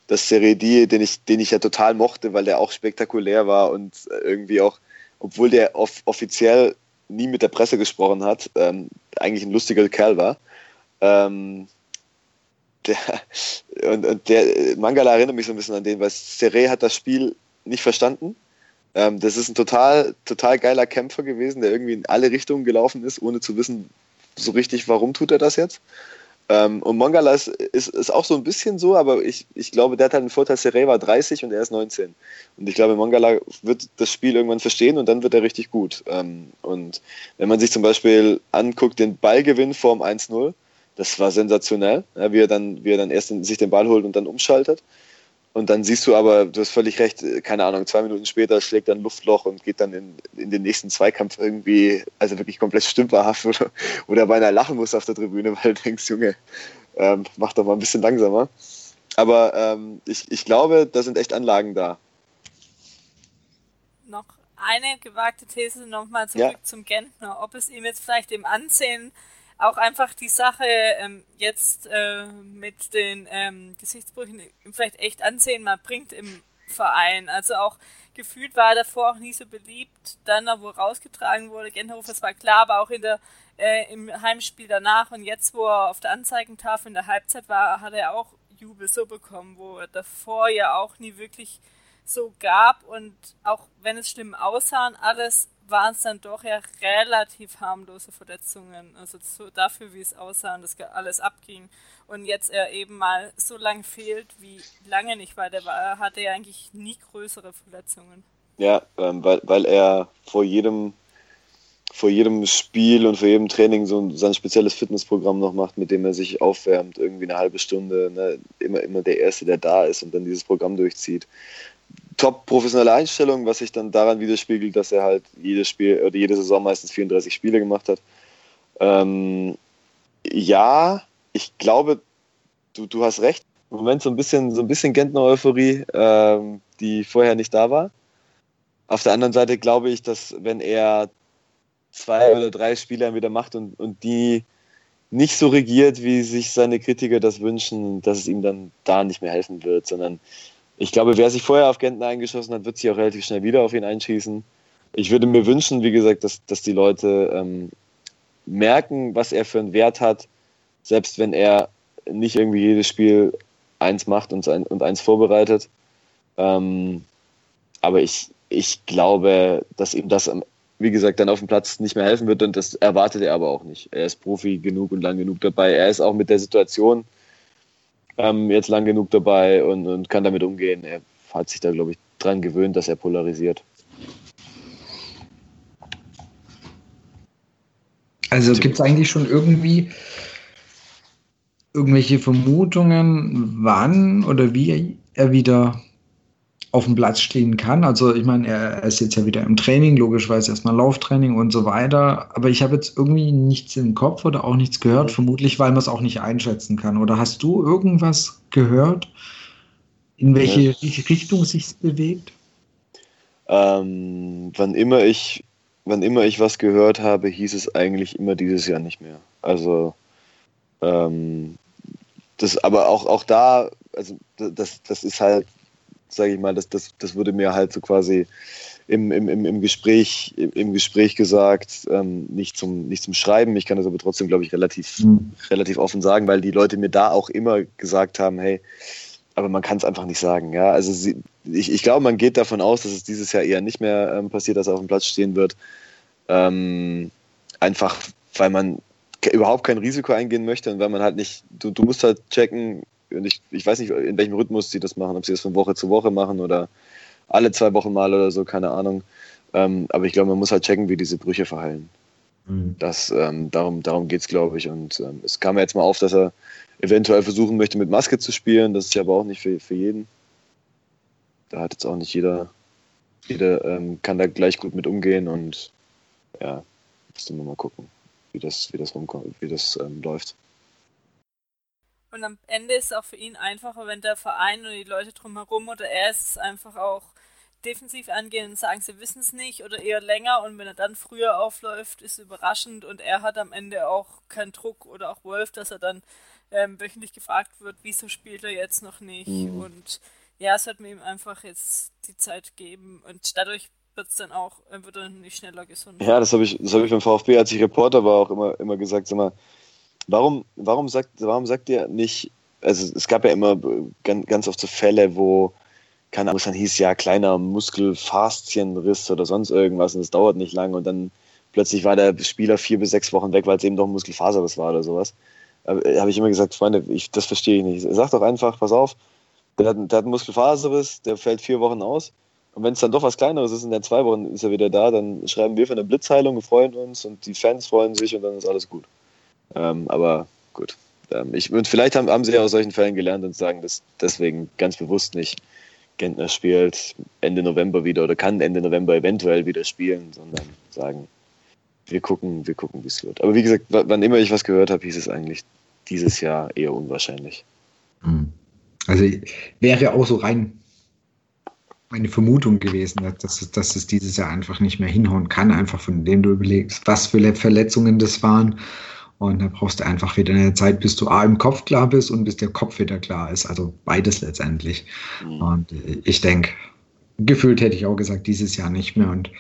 dass Seredi, den ich, den ich ja total mochte, weil der auch spektakulär war und irgendwie auch, obwohl der off offiziell nie mit der Presse gesprochen hat, ähm, eigentlich ein lustiger Kerl war. Ähm, der, und, und, der Mangala erinnert mich so ein bisschen an den, weil Seré hat das Spiel nicht verstanden. Ähm, das ist ein total, total geiler Kämpfer gewesen, der irgendwie in alle Richtungen gelaufen ist, ohne zu wissen so richtig, warum tut er das jetzt. Ähm, und Mongala ist, ist, ist, auch so ein bisschen so, aber ich, ich glaube, der hat halt einen Vorteil, Serey war 30 und er ist 19. Und ich glaube, Mongala wird das Spiel irgendwann verstehen und dann wird er richtig gut. Ähm, und wenn man sich zum Beispiel anguckt, den Ballgewinn vorm 1-0, das war sensationell, ja, wie, er dann, wie er dann erst sich den Ball holt und dann umschaltet. Und dann siehst du aber, du hast völlig recht, keine Ahnung, zwei Minuten später schlägt ein Luftloch und geht dann in, in den nächsten Zweikampf irgendwie, also wirklich komplett stümperhaft oder, oder beinahe lachen muss auf der Tribüne, weil du denkst, Junge, ähm, mach doch mal ein bisschen langsamer. Aber ähm, ich, ich glaube, da sind echt Anlagen da. Noch eine gewagte These nochmal zurück ja. zum Gentner, ob es ihm jetzt vielleicht im Ansehen auch einfach die Sache ähm, jetzt äh, mit den ähm, Gesichtsbrüchen vielleicht echt ansehen. Mal bringt im Verein. Also auch gefühlt war er davor auch nie so beliebt, dann wo rausgetragen wurde, Genhofer, das war klar, aber auch in der äh, im Heimspiel danach und jetzt, wo er auf der Anzeigentafel in der Halbzeit war, hat er auch Jubel so bekommen, wo er davor ja auch nie wirklich so gab. Und auch wenn es schlimm aussah und alles, waren es dann doch ja relativ harmlose Verletzungen. Also so dafür, wie es aussah und das alles abging. Und jetzt er eben mal so lange fehlt, wie lange nicht, weil der war, hatte ja eigentlich nie größere Verletzungen. Ja, ähm, weil, weil er vor jedem, vor jedem Spiel und vor jedem Training so ein, sein spezielles Fitnessprogramm noch macht, mit dem er sich aufwärmt, irgendwie eine halbe Stunde, ne, immer, immer der Erste, der da ist und dann dieses Programm durchzieht top professionelle Einstellung, was sich dann daran widerspiegelt, dass er halt jedes Spiel oder jede Saison meistens 34 Spiele gemacht hat. Ähm, ja, ich glaube, du, du hast recht. Im Moment so ein bisschen, so ein bisschen Gentner-Euphorie, ähm, die vorher nicht da war. Auf der anderen Seite glaube ich, dass wenn er zwei oder drei Spiele wieder macht und, und die nicht so regiert, wie sich seine Kritiker das wünschen, dass es ihm dann da nicht mehr helfen wird, sondern ich glaube, wer sich vorher auf Gentner eingeschossen hat, wird sich auch relativ schnell wieder auf ihn einschießen. ich würde mir wünschen, wie gesagt, dass, dass die Leute ähm, merken, was er für einen Wert hat, selbst wenn er nicht irgendwie jedes Spiel eins macht und, ein, und eins vorbereitet. Ähm, aber ich, ich glaube, dass ihm das, wie gesagt, dann auf dem Platz nicht mehr helfen wird und das erwartet er aber auch nicht. Er ist Profi genug und lang genug dabei. Er ist auch mit der Situation ähm, jetzt lang genug dabei und, und kann damit umgehen. Er hat sich da, glaube ich, dran gewöhnt, dass er polarisiert. Also gibt es eigentlich schon irgendwie irgendwelche Vermutungen, wann oder wie er wieder auf dem Platz stehen kann. Also ich meine, er ist jetzt ja wieder im Training, logischerweise erstmal Lauftraining und so weiter. Aber ich habe jetzt irgendwie nichts im Kopf oder auch nichts gehört, vermutlich weil man es auch nicht einschätzen kann. Oder hast du irgendwas gehört, in welche ja. Richtung sich bewegt? Ähm, wann immer ich, wann immer ich was gehört habe, hieß es eigentlich immer dieses Jahr nicht mehr. Also ähm, das, aber auch, auch da, also das, das ist halt, sage ich mal, das, das, das wurde mir halt so quasi im, im, im, Gespräch, im, Gespräch gesagt, ähm, nicht, zum, nicht zum Schreiben. Ich kann das aber trotzdem, glaube ich, relativ, mhm. relativ offen sagen, weil die Leute mir da auch immer gesagt haben, hey, aber man kann es einfach nicht sagen. Ja? Also sie, ich, ich glaube, man geht davon aus, dass es dieses Jahr eher nicht mehr ähm, passiert, dass er auf dem Platz stehen wird. Ähm, einfach, weil man überhaupt kein Risiko eingehen möchte und weil man halt nicht, du, du musst halt checken, ich, ich weiß nicht, in welchem Rhythmus sie das machen, ob sie das von Woche zu Woche machen oder alle zwei Wochen mal oder so, keine Ahnung. Ähm, aber ich glaube, man muss halt checken, wie diese Brüche verheilen. Mhm. Das, ähm, darum darum geht es, glaube ich. Und ähm, es kam jetzt mal auf, dass er eventuell versuchen möchte, mit Maske zu spielen. Das ist ja aber auch nicht für, für jeden. Da hat jetzt auch nicht jeder, jeder ähm, kann da gleich gut mit umgehen und ja, müsste man mal gucken, wie das, wie das rumkommt, wie das ähm, läuft. Und am Ende ist es auch für ihn einfacher, wenn der Verein und die Leute drumherum oder er es einfach auch defensiv angehen und sagen, sie wissen es nicht oder eher länger und wenn er dann früher aufläuft, ist überraschend und er hat am Ende auch keinen Druck oder auch Wolf, dass er dann ähm, wöchentlich gefragt wird, wieso spielt er jetzt noch nicht mhm. und ja, es hat mir ihm einfach jetzt die Zeit geben und dadurch wird es dann auch, wird er nicht schneller gesund. Ja, das habe ich, das habe ich beim VfB, als ich Reporter war, auch immer, immer gesagt, sag mal, Warum, warum, sagt, warum sagt ihr nicht, also es gab ja immer ganz, ganz oft so Fälle, wo, keine Ahnung, es dann hieß, ja, kleiner Muskelfaszienriss oder sonst irgendwas und es dauert nicht lang und dann plötzlich war der Spieler vier bis sechs Wochen weg, weil es eben doch ein Muskelfaserriss war oder sowas. Da habe ich immer gesagt, Freunde, ich, das verstehe ich nicht. Sag doch einfach, pass auf, der hat, der hat einen Muskelfaserriss, der fällt vier Wochen aus. Und wenn es dann doch was Kleineres ist, in der zwei Wochen ist er wieder da, dann schreiben wir für eine Blitzheilung, wir freuen uns und die Fans freuen sich und dann ist alles gut. Ähm, aber gut. Ähm, ich, und vielleicht haben, haben sie ja aus solchen Fällen gelernt und sagen das deswegen ganz bewusst nicht. Gentner spielt Ende November wieder oder kann Ende November eventuell wieder spielen, sondern sagen, wir gucken, wir gucken, wie es wird. Aber wie gesagt, wann immer ich was gehört habe, hieß es eigentlich dieses Jahr eher unwahrscheinlich. Hm. Also wäre auch so rein meine Vermutung gewesen, dass es, dass es dieses Jahr einfach nicht mehr hinhauen kann, einfach von dem du überlegst, was für Verletzungen das waren und da brauchst du einfach wieder eine Zeit, bis du A im Kopf klar bist und bis der Kopf wieder klar ist. Also beides letztendlich. Mhm. Und äh, ich denke, gefühlt hätte ich auch gesagt, dieses Jahr nicht mehr. Und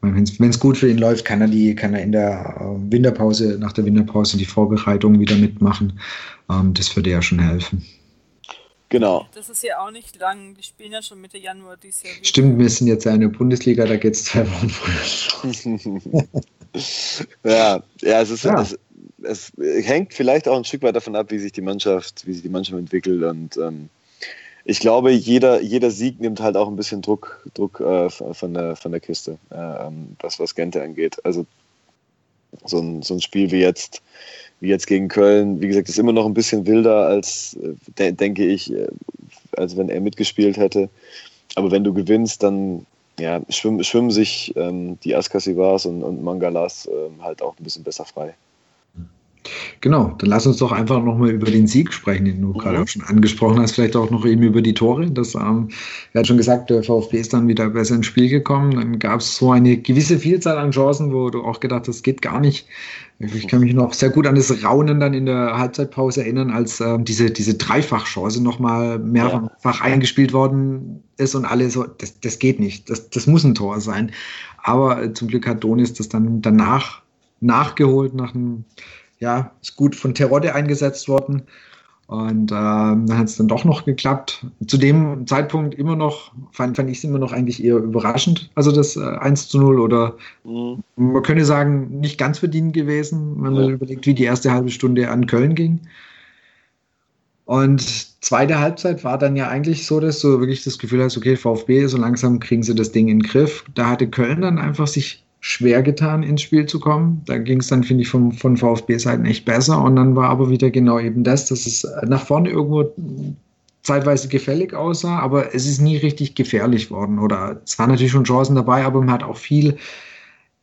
wenn es gut für ihn läuft, kann er die, kann er in der äh, Winterpause, nach der Winterpause die Vorbereitung wieder mitmachen. Ähm, das würde ja schon helfen. Genau. Das ist ja auch nicht lang. Die spielen ja schon Mitte Januar dieses Jahr. Wieder. Stimmt, wir sind jetzt ja in der Bundesliga, da geht es zwei Wochen früher. ja, ja, es ist, ja. Es, es hängt vielleicht auch ein Stück weit davon ab, wie sich die Mannschaft, wie sich die Mannschaft entwickelt. Und ähm, ich glaube, jeder, jeder Sieg nimmt halt auch ein bisschen Druck, Druck äh, von, der, von der Kiste, äh, was, was Gente angeht. Also so ein, so ein Spiel wie jetzt, wie jetzt gegen Köln, wie gesagt, ist immer noch ein bisschen wilder als, äh, denke ich, äh, als wenn er mitgespielt hätte. Aber wenn du gewinnst, dann ja, schwimmen, schwimmen sich ähm, die Askasivas und, und Mangalas ähm, halt auch ein bisschen besser frei. Genau, dann lass uns doch einfach nochmal über den Sieg sprechen, den du mhm. gerade auch schon angesprochen hast, vielleicht auch noch eben über die Tore. Das, ähm, er hat schon gesagt, der VfB ist dann wieder besser ins Spiel gekommen. Dann gab es so eine gewisse Vielzahl an Chancen, wo du auch gedacht hast, das geht gar nicht. Ich kann mich noch sehr gut an das Raunen dann in der Halbzeitpause erinnern, als ähm, diese, diese Dreifachchance nochmal mehrfach ja. eingespielt worden ist und alle so, das, das geht nicht, das, das muss ein Tor sein. Aber äh, zum Glück hat Donis das dann danach nachgeholt, nach einem ja, ist gut von Terodde eingesetzt worden. Und ähm, dann hat es dann doch noch geklappt. Zu dem Zeitpunkt immer noch, fand, fand ich es immer noch eigentlich eher überraschend, also das äh, 1 zu 0 oder mhm. man könnte sagen, nicht ganz verdient gewesen, wenn man ja. überlegt, wie die erste halbe Stunde an Köln ging. Und zweite Halbzeit war dann ja eigentlich so, dass du wirklich das Gefühl hast, okay, VfB, so langsam kriegen sie das Ding in den Griff. Da hatte Köln dann einfach sich schwer getan, ins Spiel zu kommen. Da ging es dann, finde ich, vom, von VfB-Seiten echt besser. Und dann war aber wieder genau eben das, dass es nach vorne irgendwo zeitweise gefällig aussah, aber es ist nie richtig gefährlich worden. Oder es waren natürlich schon Chancen dabei, aber man hat auch viel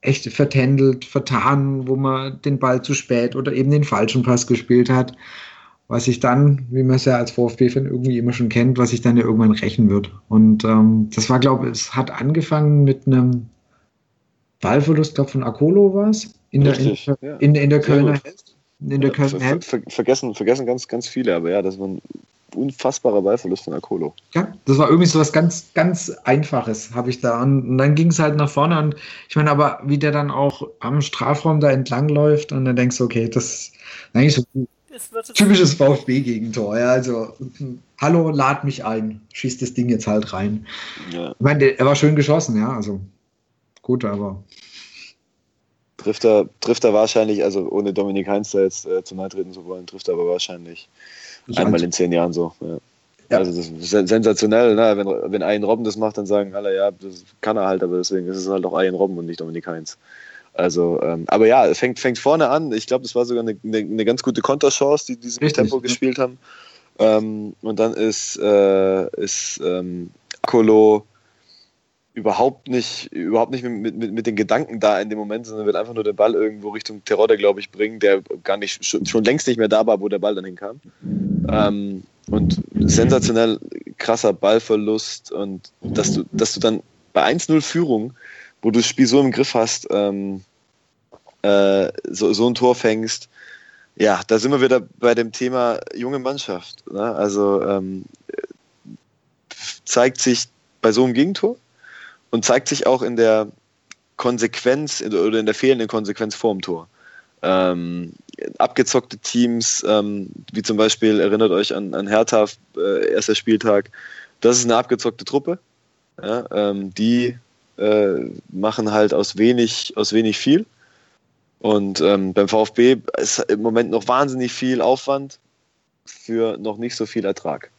echt vertändelt, vertan, wo man den Ball zu spät oder eben den falschen Pass gespielt hat. Was sich dann, wie man es ja als VfB-Fan irgendwie immer schon kennt, was sich dann ja irgendwann rächen wird. Und ähm, das war, glaube ich, es hat angefangen mit einem Ballverlust, glaube von Akolo war es. In, der, in, ja. in, in, der Kölner in der Kölner ver, ver, vergessen, vergessen ganz, ganz viele, aber ja, das war ein unfassbarer Ballverlust von Akolo. Ja, das war irgendwie so was ganz, ganz Einfaches, habe ich da. Und, und dann ging es halt nach vorne und ich meine, aber wie der dann auch am Strafraum da entlang läuft und dann denkst du, okay, das ist eigentlich so ein typisches VfB-Gegentor. Ja, also, hallo, lad mich ein, schießt das Ding jetzt halt rein. Ja. Ich meine, er war schön geschossen, ja, also gut, aber. Trifft er, trifft er wahrscheinlich, also ohne Dominik Heinz da jetzt äh, zu nahe treten zu wollen, trifft er aber wahrscheinlich ich einmal in zehn Jahren so. Ja. Ja. Also das ist sensationell, ne? wenn, wenn ein Robben das macht, dann sagen alle, ja, das kann er halt, aber deswegen ist es halt auch ein Robben und nicht Dominik Heinz. Also, ähm, aber ja, es fängt, fängt vorne an. Ich glaube, das war sogar eine, eine, eine ganz gute Konterchance, die diese Tempo gespielt haben. Ähm, und dann ist, äh, ist ähm, Akolo überhaupt nicht, überhaupt nicht mit, mit, mit den Gedanken da in dem Moment, sondern wird einfach nur den Ball irgendwo Richtung Terodde, glaube ich, bringen, der gar nicht, schon, schon, längst nicht mehr da war, wo der Ball dann hinkam. Ähm, und sensationell krasser Ballverlust und dass du, dass du dann bei 1-0 Führung, wo du das Spiel so im Griff hast, ähm, äh, so, so ein Tor fängst, ja, da sind wir wieder bei dem Thema junge Mannschaft. Ne? Also ähm, zeigt sich bei so einem Gegentor, und zeigt sich auch in der Konsequenz oder in der fehlenden Konsequenz vorm Tor. Ähm, abgezockte Teams, ähm, wie zum Beispiel, erinnert euch an, an Hertha, äh, erster Spieltag, das ist eine abgezockte Truppe. Ja, ähm, die äh, machen halt aus wenig, aus wenig viel. Und ähm, beim VfB ist im Moment noch wahnsinnig viel Aufwand für noch nicht so viel Ertrag.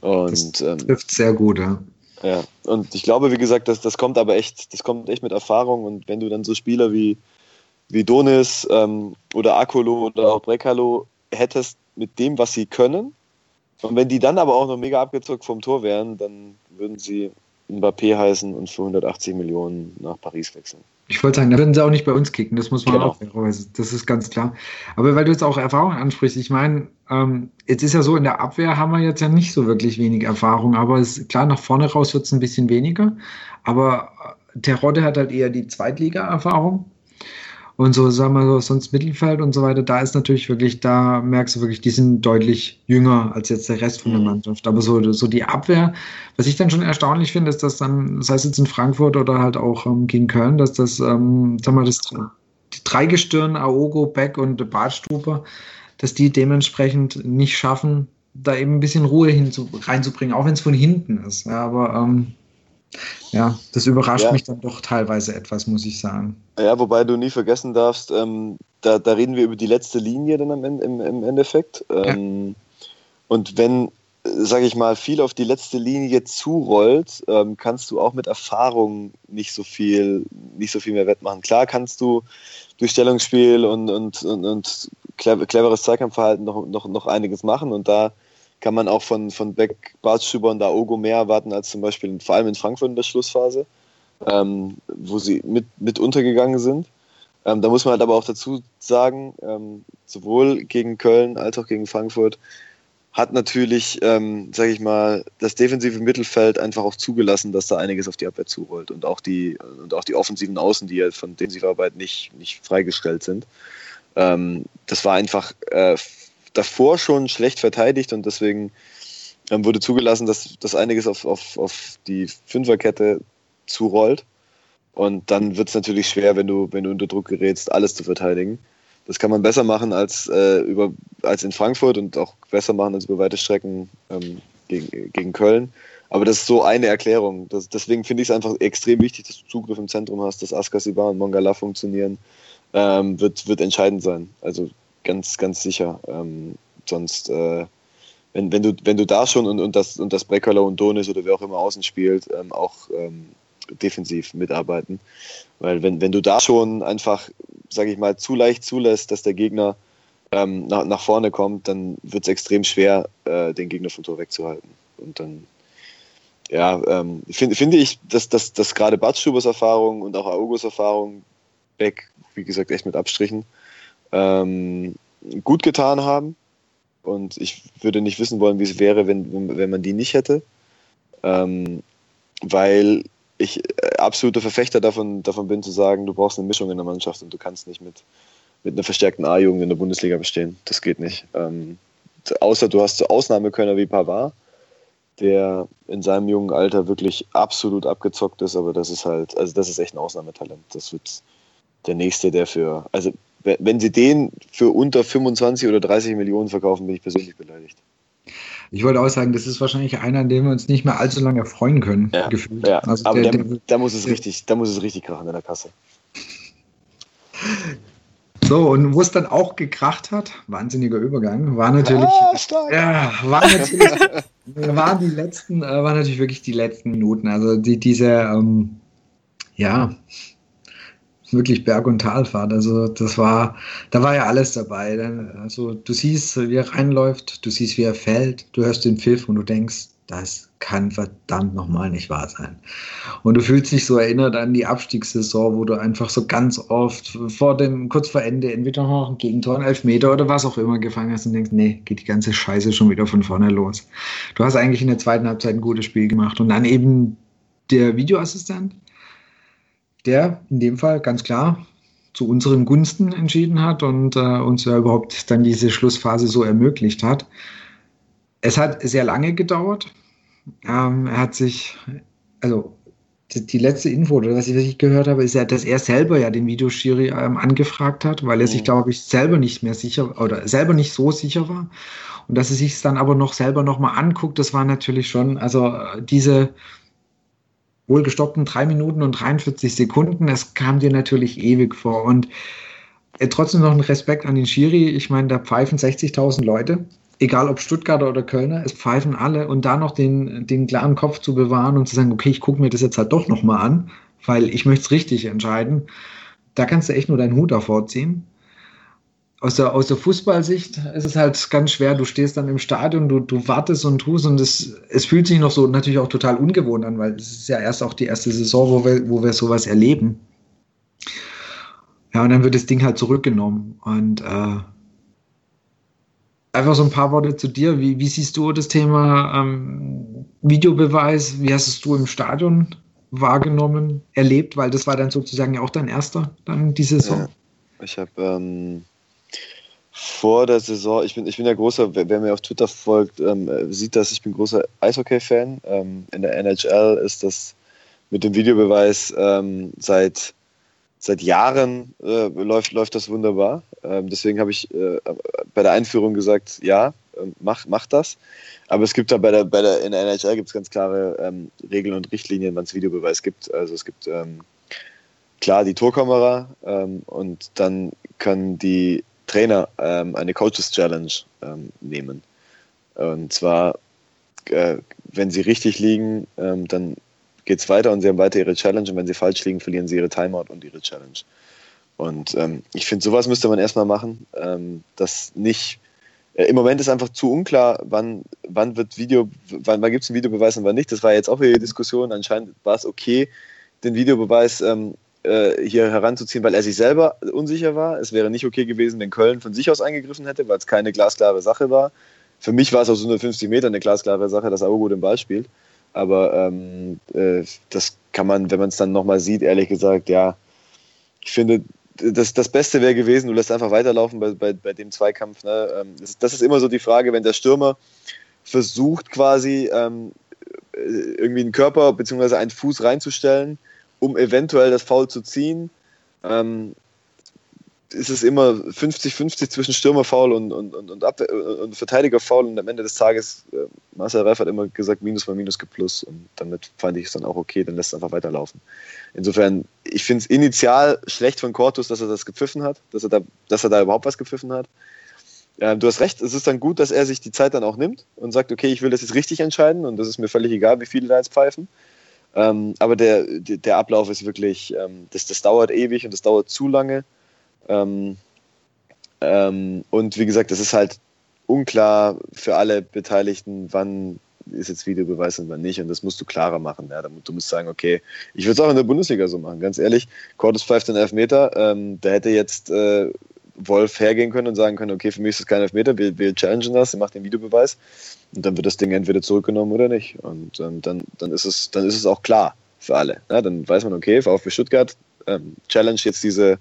Und, das ähm, trifft sehr gut, ja. Ja, und ich glaube, wie gesagt, das, das kommt aber echt, das kommt echt mit Erfahrung und wenn du dann so Spieler wie, wie Donis ähm, oder Akolo oder auch Brekalo hättest mit dem, was sie können, und wenn die dann aber auch noch mega abgezockt vom Tor wären, dann würden sie Mbappé heißen und für 180 Millionen nach Paris wechseln. Ich wollte sagen, da würden sie auch nicht bei uns kicken, das muss man genau. auch, das ist ganz klar. Aber weil du jetzt auch Erfahrung ansprichst, ich meine, ähm, jetzt ist ja so, in der Abwehr haben wir jetzt ja nicht so wirklich wenig Erfahrung, aber es, klar, nach vorne raus wird es ein bisschen weniger, aber Terodde hat halt eher die Zweitliga-Erfahrung und so, sagen wir so, sonst Mittelfeld und so weiter, da ist natürlich wirklich, da merkst du wirklich, die sind deutlich jünger als jetzt der Rest von der mhm. Mannschaft. Aber so, so die Abwehr, was ich dann schon erstaunlich finde, ist, dass dann, sei es jetzt in Frankfurt oder halt auch ähm, gegen Köln, dass das, ähm, sag mal, das die Dreigestirn, Aogo, Beck und Badstuber, dass die dementsprechend nicht schaffen, da eben ein bisschen Ruhe hinzu, reinzubringen, auch wenn es von hinten ist. Ja, aber ähm, ja, das überrascht ja. mich dann doch teilweise etwas, muss ich sagen. Ja, wobei du nie vergessen darfst, ähm, da, da, reden wir über die letzte Linie dann am Ende, im, im Endeffekt. Ähm, ja. Und wenn, sage ich mal, viel auf die letzte Linie zurollt, ähm, kannst du auch mit Erfahrung nicht so viel, nicht so viel mehr wettmachen. Klar kannst du durch Stellungsspiel und, und, und, und cleveres Zweikampfverhalten noch, noch, noch einiges machen und da kann man auch von, von Beck, Bartstüber und Aogo mehr erwarten als zum Beispiel vor allem in Frankfurt in der Schlussphase, ähm, wo sie mit, mit untergegangen sind. Ähm, da muss man halt aber auch dazu sagen, ähm, sowohl gegen Köln als auch gegen Frankfurt hat natürlich, ähm, sage ich mal, das defensive Mittelfeld einfach auch zugelassen, dass da einiges auf die Abwehr zurollt und auch die und auch die offensiven Außen, die ja von Defensivarbeit nicht, nicht freigestellt sind. Ähm, das war einfach äh, davor schon schlecht verteidigt und deswegen ähm, wurde zugelassen, dass, dass einiges auf, auf, auf die Fünferkette zurollt. Und dann wird es natürlich schwer, wenn du, wenn du unter Druck gerätst, alles zu verteidigen. Das kann man besser machen als, äh, über, als in Frankfurt und auch besser machen als über weite Strecken ähm, gegen, gegen Köln. Aber das ist so eine Erklärung. Das, deswegen finde ich es einfach extrem wichtig, dass du Zugriff im Zentrum hast, dass Askasiba und Mongala funktionieren. Ähm, wird, wird entscheidend sein. Also ganz, ganz sicher. Ähm, sonst, äh, wenn, wenn, du, wenn du da schon und, und das, und das Breckerler und Donis oder wer auch immer außen spielt, ähm, auch ähm, defensiv mitarbeiten. Weil wenn, wenn du da schon einfach, sage ich mal, zu leicht zulässt, dass der Gegner ähm, nach, nach vorne kommt, dann wird es extrem schwer, äh, den Gegner vom Tor wegzuhalten. Und dann, ja, ähm, find, finde ich, dass, dass, dass gerade Batschubers Erfahrung und auch Augos Erfahrung, Beck, wie gesagt, echt mit Abstrichen, ähm, gut getan haben. Und ich würde nicht wissen wollen, wie es wäre, wenn, wenn man die nicht hätte. Ähm, weil ich äh, absoluter Verfechter davon, davon bin zu sagen, du brauchst eine Mischung in der Mannschaft und du kannst nicht mit, mit einer verstärkten A-Jugend in der Bundesliga bestehen. Das geht nicht. Ähm, außer du hast so Ausnahmekönner wie Pavard, der in seinem jungen Alter wirklich absolut abgezockt ist, aber das ist halt, also das ist echt ein Ausnahmetalent. Das wird der nächste, der für, also wenn sie den für unter 25 oder 30 Millionen verkaufen, bin ich persönlich beleidigt. Ich wollte auch sagen, das ist wahrscheinlich einer, an dem wir uns nicht mehr allzu lange freuen können. Ja, gefühlt. ja. Also aber der, der, da muss es richtig, da muss es richtig krachen in der Kasse. So, und wo es dann auch gekracht hat, wahnsinniger Übergang, war natürlich, ah, ja, war natürlich, waren die letzten, äh, waren natürlich wirklich die letzten Minuten. Also die, diese, ähm, ja, wirklich Berg- und Talfahrt. Also das war, da war ja alles dabei. Also du siehst, wie er reinläuft, du siehst, wie er fällt, du hörst den Pfiff und du denkst, das kann verdammt nochmal nicht wahr sein. Und du fühlst dich so erinnert an die Abstiegssaison, wo du einfach so ganz oft vor dem, kurz vor Ende, entweder noch ein Gegentor, einen Elfmeter oder was auch immer gefangen hast und denkst, nee, geht die ganze Scheiße schon wieder von vorne los. Du hast eigentlich in der zweiten Halbzeit ein gutes Spiel gemacht und dann eben der Videoassistent, der in dem Fall ganz klar zu unseren Gunsten entschieden hat und äh, uns ja überhaupt dann diese Schlussphase so ermöglicht hat. Es hat sehr lange gedauert. Ähm, er hat sich, also die, die letzte Info, oder was ich, was ich, gehört habe, ist ja, dass er selber ja den Videoschiri ähm, angefragt hat, weil er sich, mhm. glaube ich, selber nicht mehr sicher oder selber nicht so sicher war. Und dass er sich es dann aber noch selber nochmal anguckt, das war natürlich schon, also äh, diese wohlgestoppten drei Minuten und 43 Sekunden. Es kam dir natürlich ewig vor. Und äh, trotzdem noch ein Respekt an den Schiri. Ich meine, da pfeifen 60.000 Leute. Egal ob Stuttgarter oder Kölner, es pfeifen alle. Und da noch den, den klaren Kopf zu bewahren und zu sagen, okay, ich gucke mir das jetzt halt doch nochmal an, weil ich möchte es richtig entscheiden. Da kannst du echt nur deinen Hut davor ziehen aus der, aus der Fußballsicht ist es halt ganz schwer. Du stehst dann im Stadion, du, du wartest und tust und es, es fühlt sich noch so natürlich auch total ungewohnt an, weil es ist ja erst auch die erste Saison, wo wir, wo wir sowas erleben. Ja, und dann wird das Ding halt zurückgenommen. Und äh, einfach so ein paar Worte zu dir. Wie, wie siehst du das Thema ähm, Videobeweis? Wie hast es du im Stadion wahrgenommen, erlebt? Weil das war dann sozusagen ja auch dein erster, dann die Saison. Ja, ich habe ähm vor der Saison, ich bin, ich bin ja großer, wer, wer mir auf Twitter folgt, ähm, sieht das, ich bin großer Eishockey-Fan. Ähm, in der NHL ist das mit dem Videobeweis ähm, seit, seit Jahren äh, läuft, läuft das wunderbar. Ähm, deswegen habe ich äh, bei der Einführung gesagt, ja, ähm, mach, mach das. Aber es gibt da bei der, bei der, in der NHL gibt es ganz klare ähm, Regeln und Richtlinien, wann es Videobeweis gibt. Also es gibt klar die Torkamera und dann können die Trainer ähm, eine Coaches Challenge ähm, nehmen. Und zwar, äh, wenn sie richtig liegen, ähm, dann geht es weiter und sie haben weiter ihre Challenge. Und wenn sie falsch liegen, verlieren sie ihre Timeout und ihre Challenge. Und ähm, ich finde, sowas müsste man erstmal machen. Ähm, das nicht. Äh, Im Moment ist einfach zu unklar, wann, wann wird Video, wann, wann gibt es einen Videobeweis und wann nicht. Das war jetzt auch wieder die Diskussion. Anscheinend war es okay, den Videobeweis ähm, äh, hier heranzuziehen, weil er sich selber unsicher war. Es wäre nicht okay gewesen, wenn Köln von sich aus eingegriffen hätte, weil es keine glasklare Sache war. Für mich war es auf 150 Meter eine glasklare Sache, dass Augo den Ball spielt. Aber ähm, äh, das kann man, wenn man es dann nochmal sieht, ehrlich gesagt, ja, ich finde, das, das Beste wäre gewesen, du lässt einfach weiterlaufen bei, bei, bei dem Zweikampf. Ne? Ähm, das, das, ist immer so die Frage, wenn der Stürmer versucht quasi ähm, äh, irgendwie einen Körper bzw. einen Fuß reinzustellen, um eventuell das Foul zu ziehen. Ähm, ist es immer 50-50 zwischen Stürmerfoul und, und, und, und, Abwehr, und Verteidigerfoul und am Ende des Tages, äh, Marcel Reif hat immer gesagt, Minus mal Minus gibt Plus und damit fand ich es dann auch okay, dann lässt es einfach weiterlaufen. Insofern, ich finde es initial schlecht von Cortus, dass er das gepfiffen hat, dass er da, dass er da überhaupt was gepfiffen hat. Ähm, du hast recht, es ist dann gut, dass er sich die Zeit dann auch nimmt und sagt, okay, ich will das jetzt richtig entscheiden und das ist mir völlig egal, wie viele da jetzt pfeifen. Ähm, aber der, der Ablauf ist wirklich, ähm, das, das dauert ewig und das dauert zu lange. Ähm, ähm, und wie gesagt, es ist halt unklar für alle Beteiligten, wann ist jetzt Videobeweis und wann nicht. Und das musst du klarer machen. Ja. Du musst sagen, okay, ich würde es auch in der Bundesliga so machen, ganz ehrlich. Cordes pfeift den Elfmeter. Ähm, da hätte jetzt äh, Wolf hergehen können und sagen können, okay, für mich ist es kein Elfmeter, wir, wir challengen das, ihr macht den Videobeweis und dann wird das Ding entweder zurückgenommen oder nicht. Und ähm, dann, dann, ist es, dann ist es auch klar für alle. Ja, dann weiß man, okay, VfB Stuttgart ähm, challenge jetzt diese,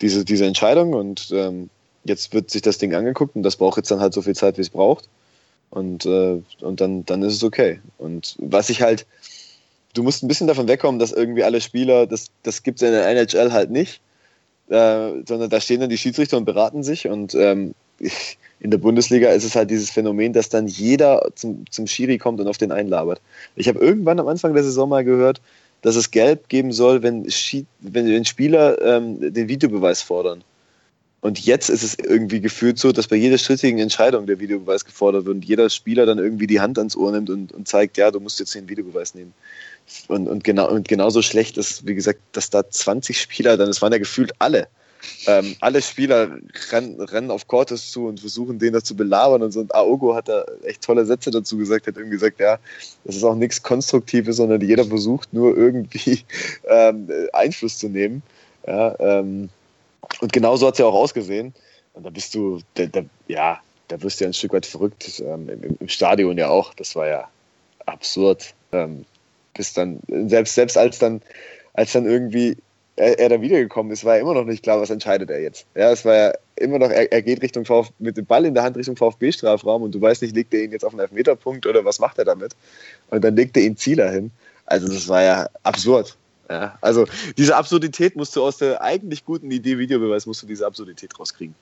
diese, diese Entscheidung und ähm, jetzt wird sich das Ding angeguckt und das braucht jetzt dann halt so viel Zeit, wie es braucht. Und, äh, und dann, dann ist es okay. Und was ich halt, du musst ein bisschen davon wegkommen, dass irgendwie alle Spieler, das, das gibt es in der NHL halt nicht äh, sondern da stehen dann die Schiedsrichter und beraten sich und ähm, in der Bundesliga ist es halt dieses Phänomen, dass dann jeder zum, zum Schiri kommt und auf den einlabert. Ich habe irgendwann am Anfang der Saison mal gehört, dass es Gelb geben soll, wenn, wenn, wenn Spieler ähm, den Videobeweis fordern. Und jetzt ist es irgendwie gefühlt so, dass bei jeder strittigen Entscheidung der Videobeweis gefordert wird und jeder Spieler dann irgendwie die Hand ans Ohr nimmt und, und zeigt, ja, du musst jetzt den Videobeweis nehmen. Und, und, genau, und genauso schlecht ist, wie gesagt, dass da 20 Spieler, dann, es waren ja gefühlt alle, ähm, alle Spieler rennen, rennen auf Cortes zu und versuchen, den da zu belabern und so. Und Aogo hat da echt tolle Sätze dazu gesagt, hat irgendwie gesagt, ja, das ist auch nichts Konstruktives, sondern jeder versucht nur irgendwie ähm, Einfluss zu nehmen. Ja, ähm, und genauso hat es ja auch ausgesehen. Und da bist du, da, da, ja, da wirst du ja ein Stück weit verrückt. Ähm, im, im, Stadion ja auch. Das war ja absurd. Ähm, bis dann, selbst, selbst als dann, als dann irgendwie er, er dann wiedergekommen ist, war ja immer noch nicht klar, was entscheidet er jetzt. Ja, es war ja immer noch, er, er geht Richtung VfB, mit dem Ball in der Hand Richtung VfB-Strafraum und du weißt nicht, legt er ihn jetzt auf einen Elfmeterpunkt oder was macht er damit? Und dann legt er ihn Zieler hin. Also das war ja absurd. Ja, also diese Absurdität musst du aus der eigentlich guten Idee Videobeweis, musst du diese Absurdität rauskriegen.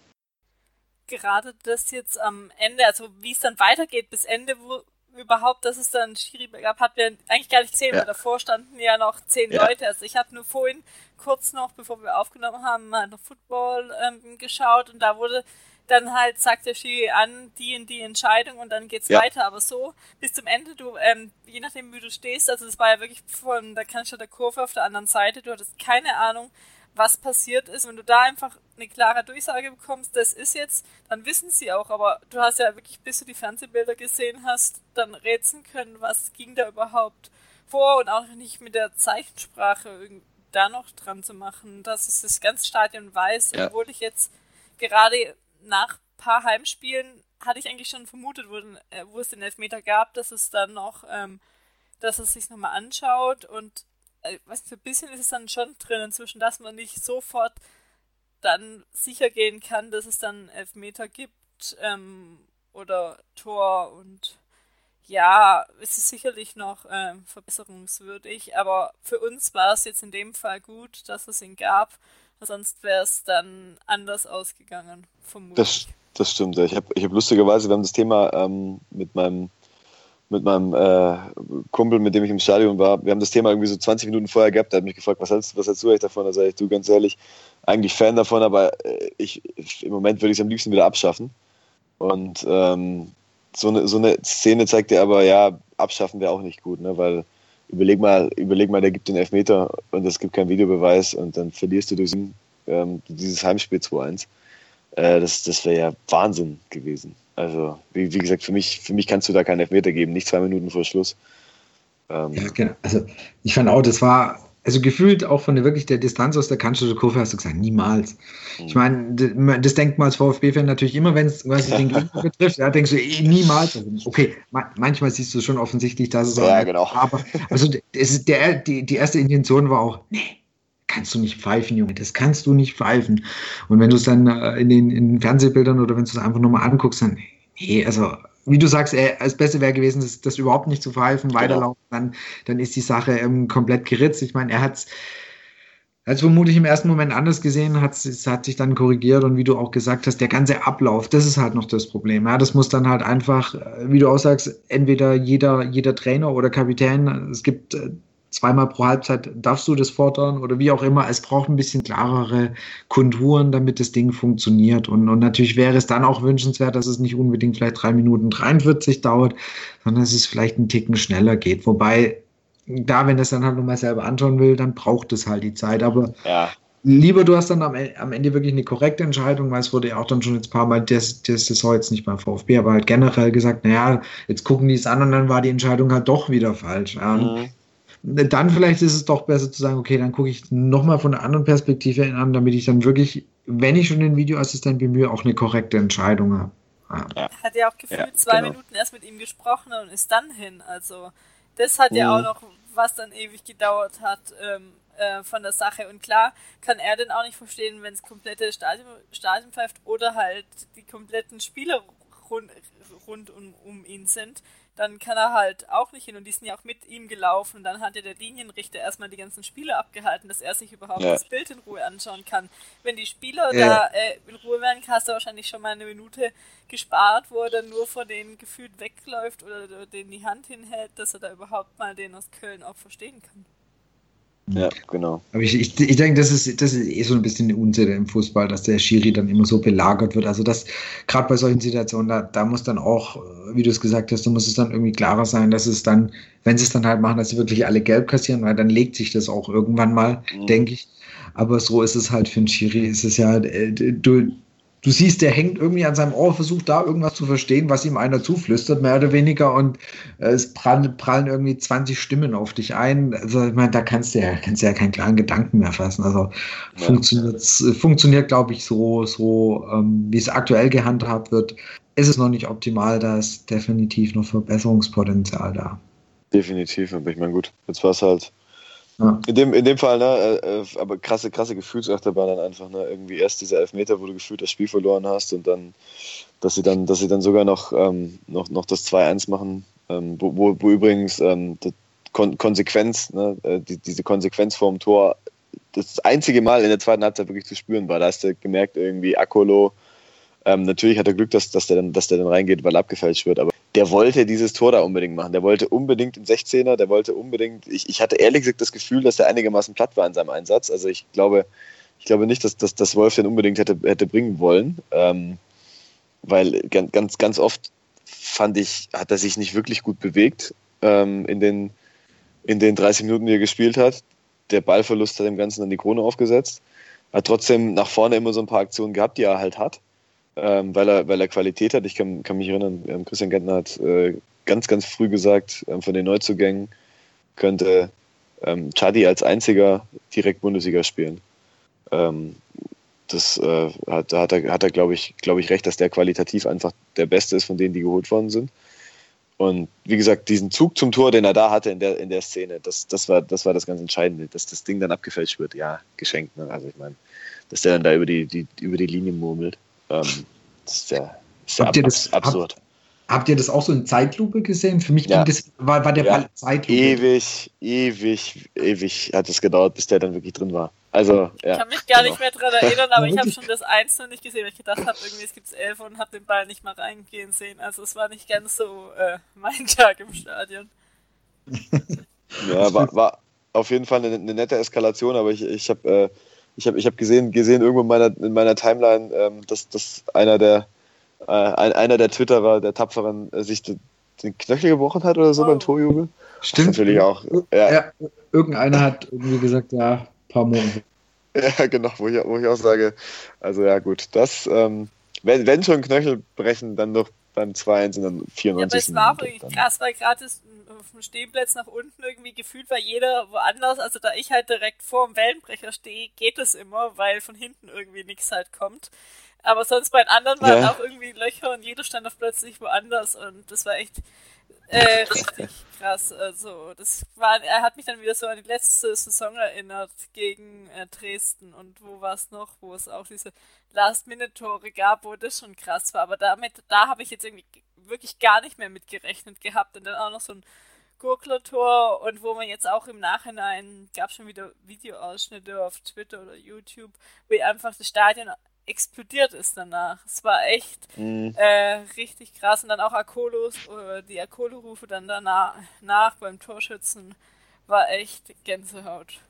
Gerade das jetzt am Ende, also wie es dann weitergeht bis Ende, wo überhaupt, dass es dann Schiri gab, hat wir eigentlich gar nicht gesehen, ja. weil davor standen ja noch zehn ja. Leute. Also ich habe nur vorhin kurz noch, bevor wir aufgenommen haben, mal noch Football ähm, geschaut und da wurde dann halt sagt der Schiri an, die in die Entscheidung und dann geht's ja. weiter. Aber so bis zum Ende, du, ähm, je nachdem wie du stehst, also es war ja wirklich von der Kanzler der Kurve auf der anderen Seite, du hattest keine Ahnung, was passiert ist. Wenn du da einfach eine klare Durchsage bekommst, das ist jetzt, dann wissen sie auch. Aber du hast ja wirklich, bis du die Fernsehbilder gesehen hast, dann rätseln können, was ging da überhaupt vor und auch nicht mit der Zeichensprache da noch dran zu machen, dass es das ganze Stadion weiß, ja. obwohl ich jetzt gerade nach ein paar Heimspielen hatte ich eigentlich schon vermutet, wo, äh, wo es den Elfmeter gab, dass es dann noch, ähm, dass es sich nochmal anschaut und was für ein bisschen ist es dann schon drin inzwischen, dass man nicht sofort dann sicher gehen kann, dass es dann Elfmeter gibt ähm, oder Tor und ja, es ist sicherlich noch ähm, verbesserungswürdig, aber für uns war es jetzt in dem Fall gut, dass es ihn gab, sonst wäre es dann anders ausgegangen, vermutlich. Das, das stimmt, ich habe ich hab lustigerweise, wir haben das Thema ähm, mit meinem mit meinem äh, Kumpel, mit dem ich im Stadion war. Wir haben das Thema irgendwie so 20 Minuten vorher gehabt. Der hat mich gefragt, was hältst, was hältst du eigentlich davon? Da sage ich, du ganz ehrlich, eigentlich Fan davon, aber äh, ich, im Moment würde ich es am liebsten wieder abschaffen. Und ähm, so, eine, so eine Szene zeigt dir aber, ja, abschaffen wäre auch nicht gut, ne? weil überleg mal, überleg mal, der gibt den Elfmeter und es gibt keinen Videobeweis und dann verlierst du durch ähm, dieses Heimspiel 2-1. Äh, das das wäre ja Wahnsinn gewesen. Also, wie, wie, gesagt, für mich, für mich kannst du da keinen Elfmeter geben, nicht zwei Minuten vor Schluss. Ähm, ja, genau. Also, ich fand auch, das war, also gefühlt auch von der wirklich der Distanz aus der Cannstatter Kurve hast du gesagt, niemals. Ich meine, das denkt man als VfB-Fan natürlich immer, wenn es den Gegner betrifft, ja, denkst du eh, niemals. Okay, manchmal siehst du schon offensichtlich, dass es ja, genau. aber also es der, die, die erste Intention war auch, nee, kannst du nicht pfeifen, Junge, das kannst du nicht pfeifen. Und wenn du es dann äh, in den, in den Fernsehbildern oder wenn du es einfach nur mal anguckst, dann, nee, also wie du sagst, äh, das Beste wäre gewesen, das, das, überhaupt nicht zu pfeifen, genau. weiterlaufen, dann, dann ist die Sache ähm, komplett geritzt. Ich meine, er hat es vermutlich im ersten Moment anders gesehen, hat, hat sich dann korrigiert und wie du auch gesagt hast, der ganze Ablauf, das ist halt noch das Problem. Ja, das muss dann halt einfach, äh, wie du auch sagst, entweder jeder, jeder Trainer oder Kapitän, es gibt zweimal pro Halbzeit darfst du das fordern oder wie auch immer. Es braucht ein bisschen klarere Konturen, damit das Ding funktioniert. Und, und natürlich wäre es dann auch wünschenswert, dass es nicht unbedingt vielleicht drei Minuten 43 dauert, sondern dass es vielleicht einen Ticken schneller geht. Wobei, da, wenn das dann halt nochmal selber anschauen will, dann braucht es halt die Zeit. Aber ja. lieber du hast dann am, am, Ende wirklich eine korrekte Entscheidung, weil es wurde ja auch dann schon jetzt ein paar Mal, das, das Saison jetzt nicht beim VfB, aber halt generell gesagt, naja, jetzt gucken die es an und dann war die Entscheidung halt doch wieder falsch. Ja. Mhm dann vielleicht ist es doch besser zu sagen, okay, dann gucke ich nochmal von einer anderen Perspektive an, damit ich dann wirklich, wenn ich schon den Videoassistent bemühe, auch eine korrekte Entscheidung habe. Ja. Hat ja auch gefühlt ja, zwei genau. Minuten erst mit ihm gesprochen und ist dann hin. Also das hat mhm. ja auch noch, was dann ewig gedauert hat ähm, äh, von der Sache. Und klar kann er denn auch nicht verstehen, wenn es komplette Stadion, Stadion pfeift oder halt die kompletten Spieler rund, rund um, um ihn sind dann kann er halt auch nicht hin und die sind ja auch mit ihm gelaufen. Dann hat ja der Linienrichter erstmal die ganzen Spiele abgehalten, dass er sich überhaupt ja. das Bild in Ruhe anschauen kann. Wenn die Spieler ja. da äh, in Ruhe wären, hast du wahrscheinlich schon mal eine Minute gespart, wo er dann nur vor denen gefühlt wegläuft oder denen die Hand hinhält, dass er da überhaupt mal den aus Köln auch verstehen kann. Ja, genau. Aber ich, ich, ich denke, das ist, das ist eh so ein bisschen eine Unsitte im Fußball, dass der Schiri dann immer so belagert wird. Also das, gerade bei solchen Situationen, da, da muss dann auch, wie du es gesagt hast, da muss es dann irgendwie klarer sein, dass es dann, wenn sie es dann halt machen, dass sie wirklich alle gelb kassieren, weil dann legt sich das auch irgendwann mal, mhm. denke ich. Aber so ist es halt für einen Schiri, ist es ja, äh, du, du siehst, der hängt irgendwie an seinem Ohr, versucht da irgendwas zu verstehen, was ihm einer zuflüstert, mehr oder weniger, und äh, es prallen, prallen, irgendwie 20 Stimmen auf dich ein. Also, ich meine, da kannst du ja, kannst du ja keinen klaren Gedanken mehr fassen. Also ja. funktioniert, funktioniert glaube ich, so, so ähm, wie es aktuell gehandhabt wird. Ist es noch nicht optimal, da ist definitiv noch Verbesserungspotenzial da. Definitiv, aber ich meine, gut, jetzt war es halt In, dem, in dem Fall, ne, äh, äh, aber krasse, krasse Gefühlsachterbahn dann einfach, ne, irgendwie erst diese Elfmeter, wo du gefühlt das Spiel verloren hast und dann, dass sie dann, dass sie dann sogar noch, ähm, noch, noch das 2-1 machen, ähm, wo, wo, wo, übrigens ähm, Kon Konsequenz, ne, äh, die, diese Konsequenz vorm Tor das einzige Mal in der zweiten Halbzeit wirklich zu spüren war. Da hast du gemerkt, irgendwie Akolo, ähm, natürlich hat er Glück, dass, dass, der dann, dass der dann reingeht, weil abgefälscht wird, aber der wollte dieses Tor da unbedingt machen. Der wollte unbedingt den 16er, der wollte unbedingt. Ich, ich hatte ehrlich gesagt das Gefühl, dass er einigermaßen platt war in seinem Einsatz. Also ich glaube, ich glaube nicht, dass, dass, dass Wolf den unbedingt hätte, hätte bringen wollen. Ähm, weil ganz, ganz, ganz oft fand ich, hat er sich nicht wirklich gut bewegt ähm, in, den, in den 30 Minuten, die er gespielt hat. Der Ballverlust hat dem Ganzen dann die Krone aufgesetzt. Hat trotzdem nach vorne immer so ein paar Aktionen gehabt, die er halt hat ähm, weil, er, weil er Qualität hat. Ich kann, kann mich erinnern, ähm, Christian Gentner hat äh, ganz, ganz früh gesagt, ähm, von den Neuzugängen könnte ähm, Chadi als einziger direkt Bundesliga spielen. Ähm, das äh, hat, hat er, hat er glaube ich, glaub ich, recht, dass der qualitativ einfach der Beste ist von denen, die geholt worden sind. Und wie gesagt, diesen Zug zum Tor, den er da hatte in der, in der Szene, das, das, war, das war das ganz Entscheidende. Dass das Ding dann abgefälscht wird, ja, geschenkt. Ne? Also ich meine, dass der dann da über die, die, über die Linie murmelt. Ähm, das ist ja, ist habt, ihr das, absurd. Habt, habt, ihr das auch so in Zeitlupe gesehen? Für mich ja. das, war, war der ja. Ball Zeitlupe. Ewig, ewig, ewig hat es gedauert, bis der dann wirklich drin war. Also, ja. Ich kann mich gar genau. nicht mehr daran erinnern, aber ich habe schon das Eins noch nicht gesehen, weil ich gedacht habe, irgendwie es gibt elf und habe den Ball nicht mal reingehen sehen. Also es war nicht ganz so äh, mein Tag im Stadion. ja, war, war auf jeden Fall eine, eine nette Eskalation, aber ich, ich habe äh, ich habe ich hab gesehen, gesehen irgendwo in meiner, in meiner Timeline, ähm, dass, dass einer der äh, einer der Twitterer, der Tapferen, äh, sich den, den, Knöchel gebrochen hat oder so oh. beim Torjubel. Stimmt. natürlich auch. Ja. ja. irgendeiner hat irgendwie gesagt, ja, ein paar Monate. Ja, genau, wo ich, wo ich auch sage, also ja gut, das, ähm, wenn, wenn schon Knöchel brechen, dann doch beim 2-1 und dann 94. Ja, aber es war wirklich krass, weil gerade vom Stehplatz nach unten irgendwie gefühlt war jeder woanders. Also da ich halt direkt vor dem Wellenbrecher stehe, geht es immer, weil von hinten irgendwie nichts halt kommt. Aber sonst bei den anderen waren ja. auch irgendwie Löcher und jeder stand auf plötzlich woanders und das war echt äh, richtig krass. Also, das war, er hat mich dann wieder so an die letzte Saison erinnert gegen äh, Dresden und wo war es noch, wo es auch diese Last-Minute-Tore gab, wo das schon krass war. Aber damit, da habe ich jetzt irgendwie wirklich gar nicht mehr mitgerechnet gehabt und dann auch noch so ein Gurkler-Tor und wo man jetzt auch im Nachhinein gab schon wieder Videoausschnitte auf Twitter oder YouTube, wie einfach das Stadion explodiert ist danach. Es war echt mhm. äh, richtig krass. Und dann auch Akolos, äh, die Akolo-Rufe dann danach nach beim Torschützen war echt Gänsehaut.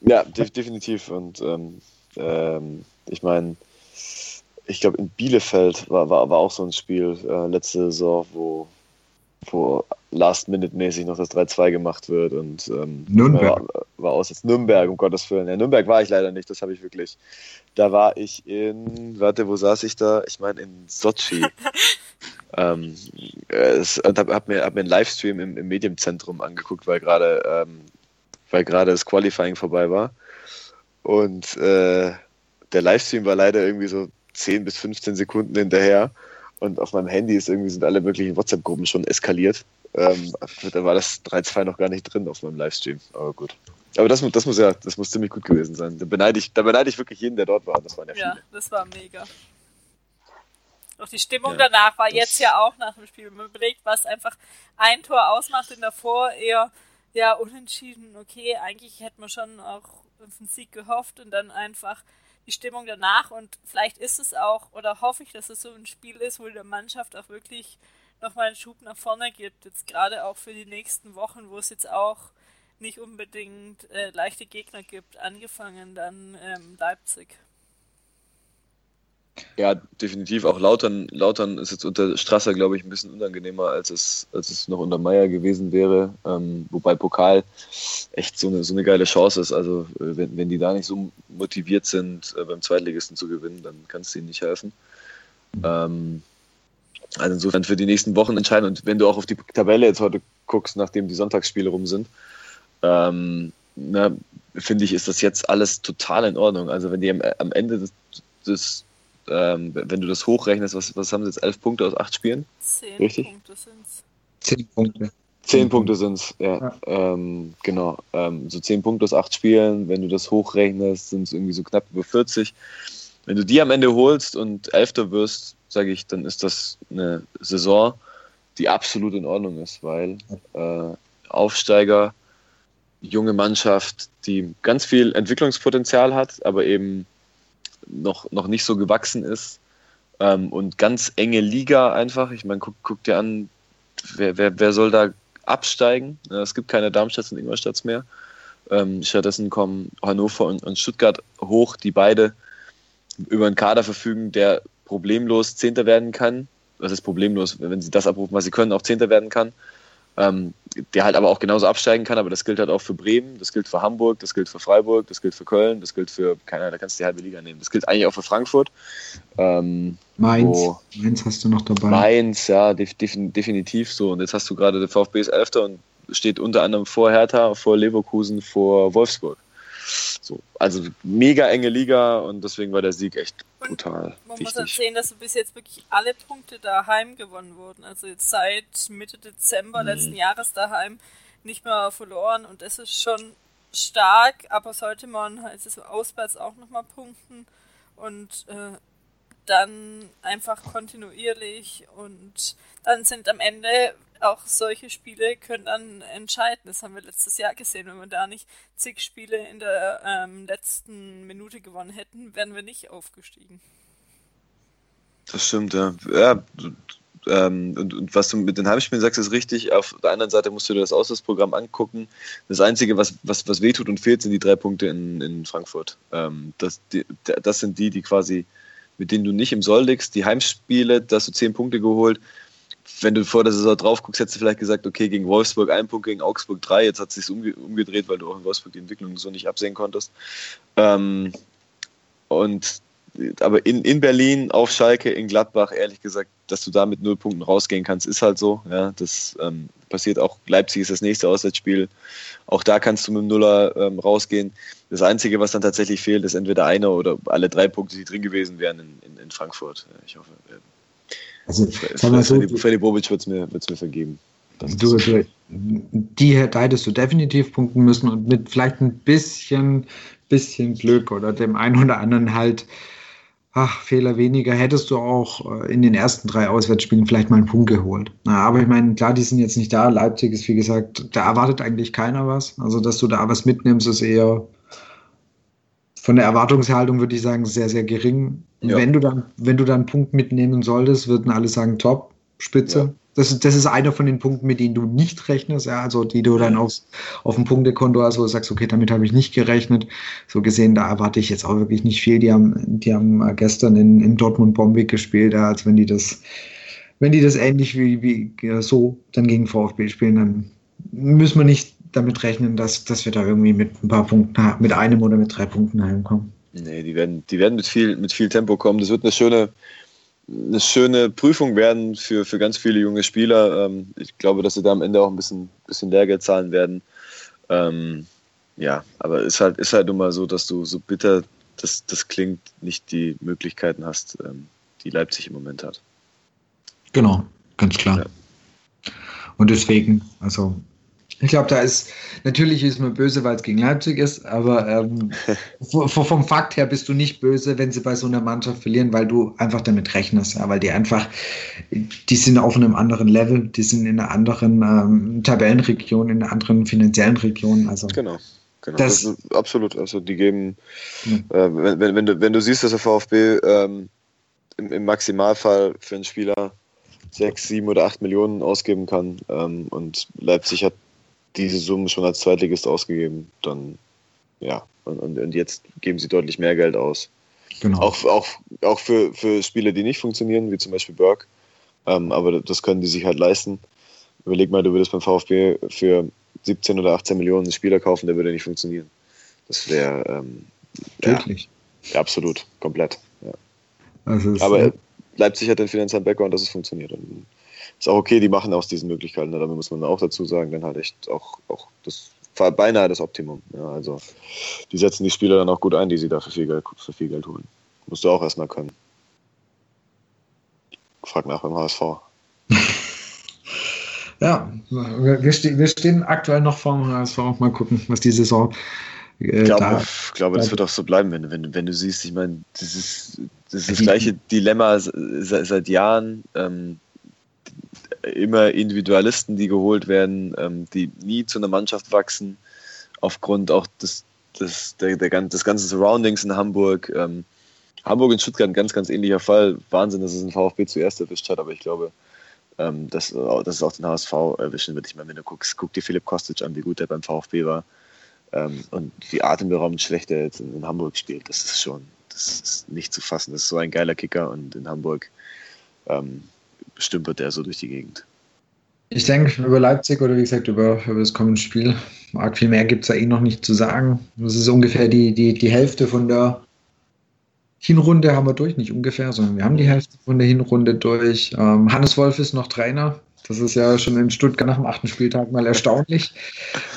Ja, de definitiv. Und ähm, ähm, ich meine, ich glaube, in Bielefeld war, war, war auch so ein Spiel äh, letzte Saison, wo, wo Last-Minute-mäßig noch das 3-2 gemacht wird und ähm, Nürnberg. War, war, aus jetzt Nürnberg, um Gottes Willen. Ja, Nürnberg war ich leider nicht, das habe ich wirklich. Da war ich in, warte, wo saß ich da? Ich meine in Sochi. ähm, es, und habe hab mir, hab mir einen Livestream im, im Medienzentrum angeguckt, weil gerade ähm, weil gerade das Qualifying vorbei war. Und äh, der Livestream war leider irgendwie so 10 bis 15 Sekunden hinterher. Und auf meinem Handy ist irgendwie sind alle möglichen WhatsApp-Gruppen schon eskaliert. Ähm, da war das 3-2 noch gar nicht drin auf meinem Livestream. Aber gut. Aber das, das muss ja, das muss ziemlich gut gewesen sein. Da beneide ich, da beneide ich wirklich jeden, der dort war. Das waren ja, ja viele. das war mega. Doch die Stimmung ja, danach war jetzt ja auch nach dem Spiel. Wenn man überlegt, was einfach ein Tor ausmacht in davor, eher ja unentschieden. Okay, eigentlich hätte man schon auch auf den Sieg gehofft und dann einfach die Stimmung danach und vielleicht ist es auch oder hoffe ich, dass es so ein Spiel ist, wo der Mannschaft auch wirklich nochmal einen Schub nach vorne gibt. Jetzt gerade auch für die nächsten Wochen, wo es jetzt auch nicht unbedingt äh, leichte Gegner gibt, angefangen dann ähm, Leipzig. Ja, definitiv. Auch Lautern, Lautern ist jetzt unter Strasser, glaube ich, ein bisschen unangenehmer, als es, als es noch unter Meier gewesen wäre. Ähm, wobei Pokal echt so eine, so eine geile Chance ist. Also, äh, wenn, wenn die da nicht so motiviert sind, äh, beim Zweitligisten zu gewinnen, dann kannst du ihnen nicht helfen. Ähm, also insofern für die nächsten Wochen entscheiden. Und wenn du auch auf die Tabelle jetzt heute guckst, nachdem die Sonntagsspiele rum sind, ähm, finde ich, ist das jetzt alles total in Ordnung. Also wenn die am, am Ende des, des ähm, wenn du das hochrechnest, was, was haben sie jetzt? Elf Punkte aus acht Spielen? Zehn Richtig? Punkte sind's. Zehn Punkte. Zehn Punkte sind es, ja. ja. Ähm, genau. Ähm, so zehn Punkte aus acht Spielen, wenn du das hochrechnest, sind es irgendwie so knapp über 40. Wenn du die am Ende holst und Elfter wirst, sage ich, dann ist das eine Saison, die absolut in Ordnung ist, weil äh, Aufsteiger, junge Mannschaft, die ganz viel Entwicklungspotenzial hat, aber eben noch, noch nicht so gewachsen ist ähm, und ganz enge Liga einfach. Ich meine, guck, guck dir an, wer, wer, wer soll da absteigen? Es gibt keine Darmstadt und Ingolstadt mehr. Ähm, stattdessen kommen Hannover und, und Stuttgart hoch, die beide über einen Kader verfügen, der problemlos Zehnter werden kann. Das ist problemlos, wenn sie das abrufen, was sie können, auch Zehnter werden kann. Ähm, der halt aber auch genauso absteigen kann, aber das gilt halt auch für Bremen, das gilt für Hamburg, das gilt für Freiburg, das gilt für Köln, das gilt für, keine Ahnung, da kannst du die halbe Liga nehmen. Das gilt eigentlich auch für Frankfurt. Ähm, Mainz, wo, Mainz hast du noch dabei. Mainz, ja, def, definitiv so. Und jetzt hast du gerade der VfB ist Elfter und steht unter anderem vor Hertha, vor Leverkusen, vor Wolfsburg. So, also mega enge Liga und deswegen war der Sieg echt brutal. Und man wichtig. muss halt sehen, dass bis jetzt wirklich alle Punkte daheim gewonnen wurden. Also jetzt seit Mitte Dezember mhm. letzten Jahres daheim nicht mehr verloren und das ist schon stark, aber sollte man halt so auswärts auch nochmal punkten und äh, dann einfach kontinuierlich und dann sind am Ende auch solche Spiele können dann entscheiden. Das haben wir letztes Jahr gesehen. Wenn wir da nicht zig Spiele in der ähm, letzten Minute gewonnen hätten, wären wir nicht aufgestiegen. Das stimmt, ja. ja ähm, und, und, was du mit den Heimspielen sagst, ist richtig. Auf der anderen Seite musst du dir das Auslandsprogramm angucken. Das Einzige, was, was, was wehtut und fehlt, sind die drei Punkte in, in Frankfurt. Ähm, das, die, das sind die, die quasi, mit denen du nicht im Soll liegst. Die Heimspiele, da hast du zehn Punkte geholt wenn du vor der Saison drauf guckst, hättest du vielleicht gesagt, okay, gegen Wolfsburg ein Punkt, gegen Augsburg drei. Jetzt hat es sich umge umgedreht, weil du auch in Wolfsburg die Entwicklung so nicht absehen konntest. Ähm, und aber in, in Berlin, auf Schalke, in Gladbach, ehrlich gesagt, dass du da mit null Punkten rausgehen kannst, ist halt so. Ja, das ähm, passiert auch. Leipzig ist das nächste Auswärtsspiel. Auch da kannst du mit dem Nuller ähm, rausgehen. Das Einzige, was dann tatsächlich fehlt, ist entweder einer oder alle drei Punkte, die drin gewesen wären in, in, in Frankfurt. Ich hoffe, also, Freddy, so, Freddy Bobic wird es mir, mir vergeben. Du, du, die da hättest du definitiv punkten müssen und mit vielleicht ein bisschen, bisschen Glück oder dem einen oder anderen halt ach, Fehler weniger, hättest du auch äh, in den ersten drei Auswärtsspielen vielleicht mal einen Punkt geholt. Na, aber ich meine, klar, die sind jetzt nicht da. Leipzig ist, wie gesagt, da erwartet eigentlich keiner was. Also, dass du da was mitnimmst, ist eher von der Erwartungshaltung, würde ich sagen, sehr, sehr gering. Ja. Wenn du dann, wenn du dann einen Punkt mitnehmen solltest, würden alle sagen, top, spitze. Ja. Das, das ist einer von den Punkten, mit denen du nicht rechnest, ja, also die du dann aufs, auf dem Punktekonto hast, wo du sagst, okay, damit habe ich nicht gerechnet. So gesehen, da erwarte ich jetzt auch wirklich nicht viel. Die haben, die haben gestern in, in Dortmund Bombig gespielt, ja, als wenn die das, wenn die das ähnlich wie, wie so dann gegen VfB spielen, dann müssen wir nicht damit rechnen, dass, dass wir da irgendwie mit ein paar Punkten, mit einem oder mit drei Punkten heimkommen. Nee, die werden, die werden mit viel, mit viel Tempo kommen. Das wird eine schöne, eine schöne Prüfung werden für, für ganz viele junge Spieler. Ähm, ich glaube, dass sie da am Ende auch ein bisschen, bisschen Lehrgeld zahlen werden. Ähm, ja, aber es ist halt, ist halt nun mal so, dass du so bitter das, das klingt, nicht die Möglichkeiten hast, ähm, die Leipzig im Moment hat. Genau, ganz klar. Ja. Und deswegen, also ich glaube, da ist, natürlich ist man böse, weil es gegen Leipzig ist, aber ähm, vom Fakt her bist du nicht böse, wenn sie bei so einer Mannschaft verlieren, weil du einfach damit rechnest, ja, weil die einfach, die sind auf einem anderen Level, die sind in einer anderen ähm, Tabellenregion, in einer anderen finanziellen Region. Also genau. Genau, das, das absolut. Also die geben, äh, wenn, wenn, wenn, du, wenn du siehst, dass der VfB ähm, im, im Maximalfall für einen Spieler sechs, sieben oder acht Millionen ausgeben kann ähm, und Leipzig hat diese Summe schon als Zweitligist ausgegeben, dann ja, und, und, jetzt geben sie deutlich mehr Geld aus. Genau. Auch, auch, auch für, für Spiele, die nicht funktionieren, wie zum Beispiel Burke. Ähm, aber das können die sich halt leisten. Überleg mal, du würdest beim VfB für 17 oder 18 Millionen einen Spieler kaufen, der würde nicht funktionieren. Das wäre ähm, Wirklich? Ja, absolut, komplett. Ja. Also aber Leipzig hat den finanziellen Background, dass es funktioniert. Und ist auch okay, die machen aus diesen Möglichkeiten, ne? damit muss man auch dazu sagen, dann halt echt auch, auch das beinahe das Optimum. Ja, also die setzen die Spieler dann auch gut ein, die sie da für viel Geld, für viel Geld holen. Musst du auch erstmal können. Frag nach beim HSV. ja, wir, ste wir, stehen aktuell noch vor dem HSV. Mal gucken, was die Saison. Äh, ich glaube, da, glaube das wird auch so bleiben, wenn, wenn, wenn du siehst, ich meine, das ist das, ist das gleiche Dilemma seit, seit Jahren. Ähm, immer Individualisten, die geholt werden, ähm, die nie zu einer Mannschaft wachsen, aufgrund auch des, des, der, der, des ganzen Surroundings in Hamburg. Ähm, Hamburg und Stuttgart ein ganz, ganz ähnlicher Fall. Wahnsinn, dass es ein VfB zuerst erwischt hat, aber ich glaube, ähm, dass, dass es auch den HSV erwischen wird. Ich meine, wenn du guckst, guck dir Philipp Kostic an, wie gut er beim VfB war ähm, und wie atemberaubend schlecht er jetzt in, in, Hamburg spielt. Das ist schon, das ist nicht zu fassen. Das ist so ein geiler Kicker und in Hamburg ähm, stümpert er so durch die Gegend. Ich denke, über Leipzig oder wie gesagt über, über das kommende Spiel, arg viel mehr gibt es da eh noch nicht zu sagen. Das ist ungefähr die, die, die Hälfte von der Hinrunde haben wir durch, nicht ungefähr, sondern wir haben die Hälfte von der Hinrunde durch. Ähm, Hannes Wolf ist noch Trainer. Das ist ja schon in Stuttgart nach dem achten Spieltag mal erstaunlich.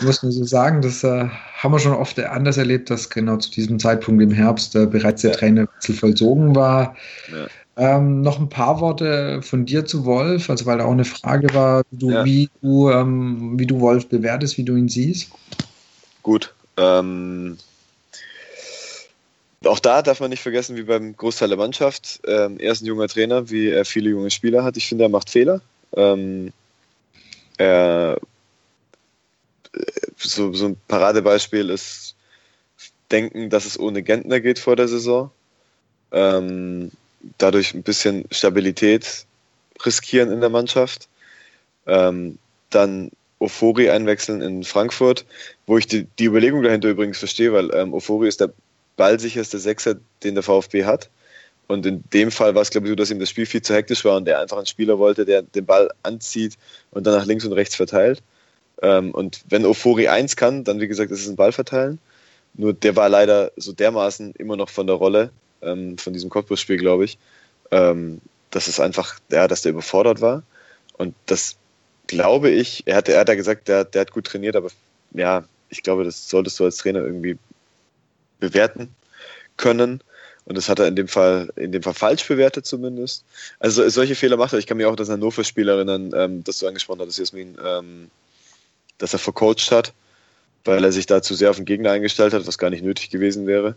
Muss man so sagen. Das äh, haben wir schon oft anders erlebt, dass genau zu diesem Zeitpunkt im Herbst äh, bereits der Trainerwechsel vollzogen war. Ja. Ähm, noch ein paar Worte von dir zu Wolf, also weil da auch eine Frage war, du, ja. wie, du, ähm, wie du Wolf bewertest, wie du ihn siehst. Gut. Ähm, auch da darf man nicht vergessen, wie beim Großteil der Mannschaft. Ähm, er ist ein junger Trainer, wie er viele junge Spieler hat. Ich finde, er macht Fehler. Ähm, er, so, so ein Paradebeispiel ist Denken, dass es ohne Gentner geht vor der Saison. Ähm, dadurch ein bisschen Stabilität riskieren in der Mannschaft. Ähm, dann Ofori einwechseln in Frankfurt, wo ich die, die Überlegung dahinter übrigens verstehe, weil ähm, Ofori ist der ballsicherste Sechser, den der VfB hat. Und in dem Fall war es, glaube ich, so, dass ihm das Spiel viel zu hektisch war und der einfach einen Spieler wollte, der den Ball anzieht und dann nach links und rechts verteilt. Ähm, und wenn Ofori eins kann, dann, wie gesagt, ist es ein Ball verteilen. Nur der war leider so dermaßen immer noch von der Rolle, ähm, von diesem Cottbus-Spiel, glaube ich, ähm, dass es einfach, ja, dass der überfordert war. Und das glaube ich, er hat, er hat ja gesagt, der, der hat gut trainiert, aber ja, ich glaube, das solltest du als Trainer irgendwie bewerten können. Und das hat er in dem Fall, in dem Fall falsch bewertet zumindest. Also solche Fehler macht er. Ich kann mich auch das Hannover-Spiel erinnern, ähm, das du angesprochen hattest, Jasmin, ähm, dass er vercoacht hat, weil er sich da zu sehr auf den Gegner eingestellt hat, was gar nicht nötig gewesen wäre.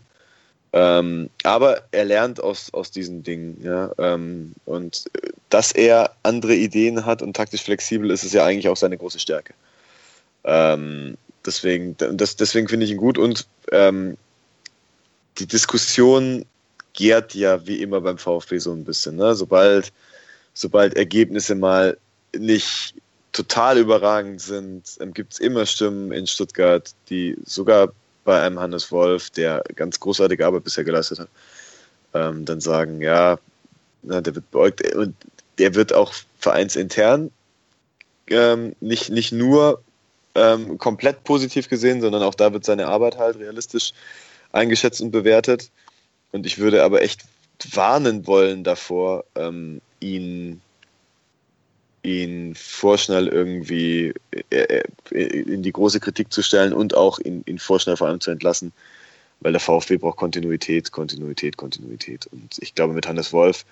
Ähm, aber er lernt aus, aus diesen Dingen, ja. Ähm, und dass er andere Ideen hat und taktisch flexibel ist, ist ja eigentlich auch seine große Stärke. Ähm, deswegen, deswegen finde ich ihn gut und ähm, die Diskussion gärt ja wie immer beim VfB so ein bisschen. Ne? Sobald, sobald Ergebnisse mal nicht total überragend sind, ähm, gibt es immer Stimmen in Stuttgart, die sogar bei einem Hannes Wolf, der ganz großartige Arbeit bisher geleistet hat, ähm, dann sagen, ja, na, der wird beugt und der wird auch vereinsintern ähm, nicht, nicht nur ähm, komplett positiv gesehen, sondern auch da wird seine Arbeit halt realistisch eingeschätzt und bewertet. Und ich würde aber echt warnen wollen davor, ähm, ihn, ihn vorschnell irgendwie äh, äh, in die große Kritik zu stellen und auch ihn, ihn vorschnell vor allem zu entlassen, weil der VfB braucht Kontinuität, Kontinuität, Kontinuität. Und ich glaube, mit Hannes Wolf,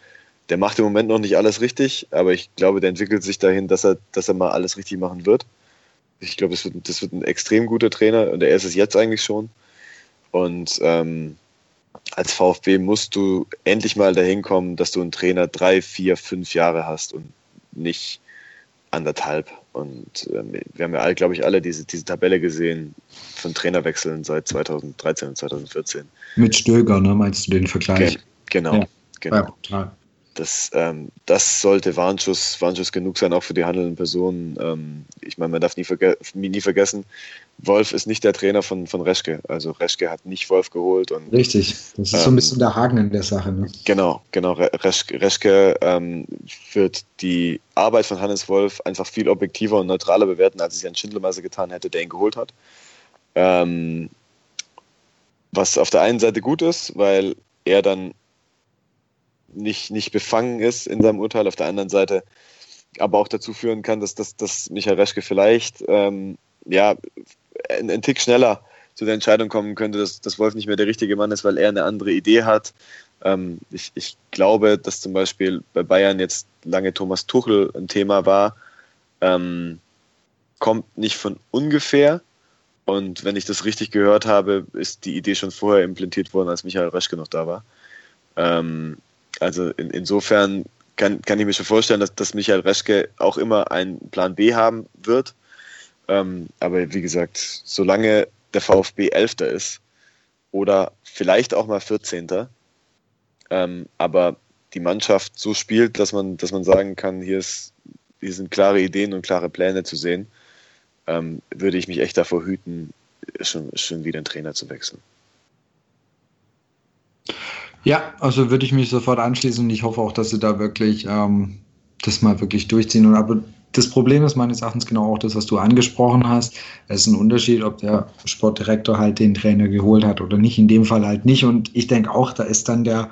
der macht im Moment noch nicht alles richtig, aber ich glaube, der entwickelt sich dahin, dass er, dass er mal alles richtig machen wird. Ich glaube, das wird, das wird ein extrem guter Trainer und er ist es jetzt eigentlich schon. Und ähm, als VfB musst du endlich mal dahin kommen, dass du einen Trainer drei, vier, fünf Jahre hast und nicht anderthalb. Und ähm, wir haben ja alle, glaube ich, alle diese, diese Tabelle gesehen von Trainerwechseln seit 2013 und 2014. Mit Stöger, ne, meinst du den Vergleich? Ge genau, ja. genau. Ja, das, ähm, das sollte Warnschuss, Warnschuss genug sein, auch für die handelnden Personen. Ähm, ich meine, man darf nie, verge nie, vergessen, Wolf ist nicht der Trainer von, von Reschke. Also Reschke hat nicht Wolf geholt. Und, Richtig, das ist ähm, so ein ähm, bisschen der Haken in der Sache. Ne? Genau, genau. Reschke, Reschke ähm, wird die Arbeit von Hannes Wolf einfach viel objektiver und neutraler bewerten, als es Jan Schindelmeiser getan hätte, der ihn geholt hat. Ähm, was auf der einen Seite gut ist, weil er dann nicht, nicht befangen ist in seinem Urteil, auf der anderen Seite aber auch dazu führen kann, dass, dass, dass Michael Reschke vielleicht ähm, ja, ein, ein Tick schneller zu der Entscheidung kommen könnte, dass, dass Wolf nicht mehr der richtige Mann ist, weil er eine andere Idee hat. Ähm, ich, ich glaube, dass zum Beispiel bei Bayern jetzt lange Thomas Tuchel ein Thema war, ähm, kommt nicht von ungefähr. Und wenn ich das richtig gehört habe, ist die Idee schon vorher implementiert worden, als Michael Reschke noch da war. Ähm, also in, insofern kann, kann ich mir schon vorstellen, dass, dass Michael Reschke auch immer einen Plan B haben wird. Ähm, aber wie gesagt, solange der VfB Elfter ist oder vielleicht auch mal 14. Ähm, aber die Mannschaft so spielt, dass man, dass man sagen kann, hier, ist, hier sind klare Ideen und klare Pläne zu sehen, ähm, würde ich mich echt davor hüten, schon, schon wieder einen Trainer zu wechseln. Ja, also würde ich mich sofort anschließen und ich hoffe auch, dass sie da wirklich ähm, das mal wirklich durchziehen. Und aber das Problem ist meines Erachtens genau auch das, was du angesprochen hast. Es ist ein Unterschied, ob der Sportdirektor halt den Trainer geholt hat oder nicht. In dem Fall halt nicht. Und ich denke auch, da ist dann der,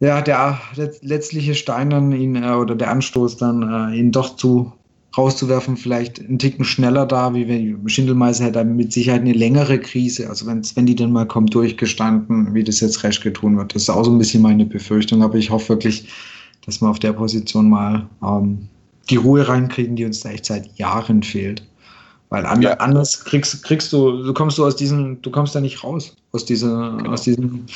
ja, der letztliche Stein dann ihn äh, oder der Anstoß dann äh, ihn doch zu rauszuwerfen, vielleicht einen Ticken schneller da, wie wenn Schindelmeiser hätte mit Sicherheit eine längere Krise, also wenn, wenn die dann mal kommt, durchgestanden, wie das jetzt Reschke tun wird. Das ist auch so ein bisschen meine Befürchtung, aber ich hoffe wirklich, dass wir auf der Position mal ähm, die Ruhe reinkriegen, die uns da echt seit Jahren fehlt. Weil an, ja. anders kriegst, kriegst du, du kommst du aus diesem, du kommst da nicht raus, aus dieser, genau. aus diesem,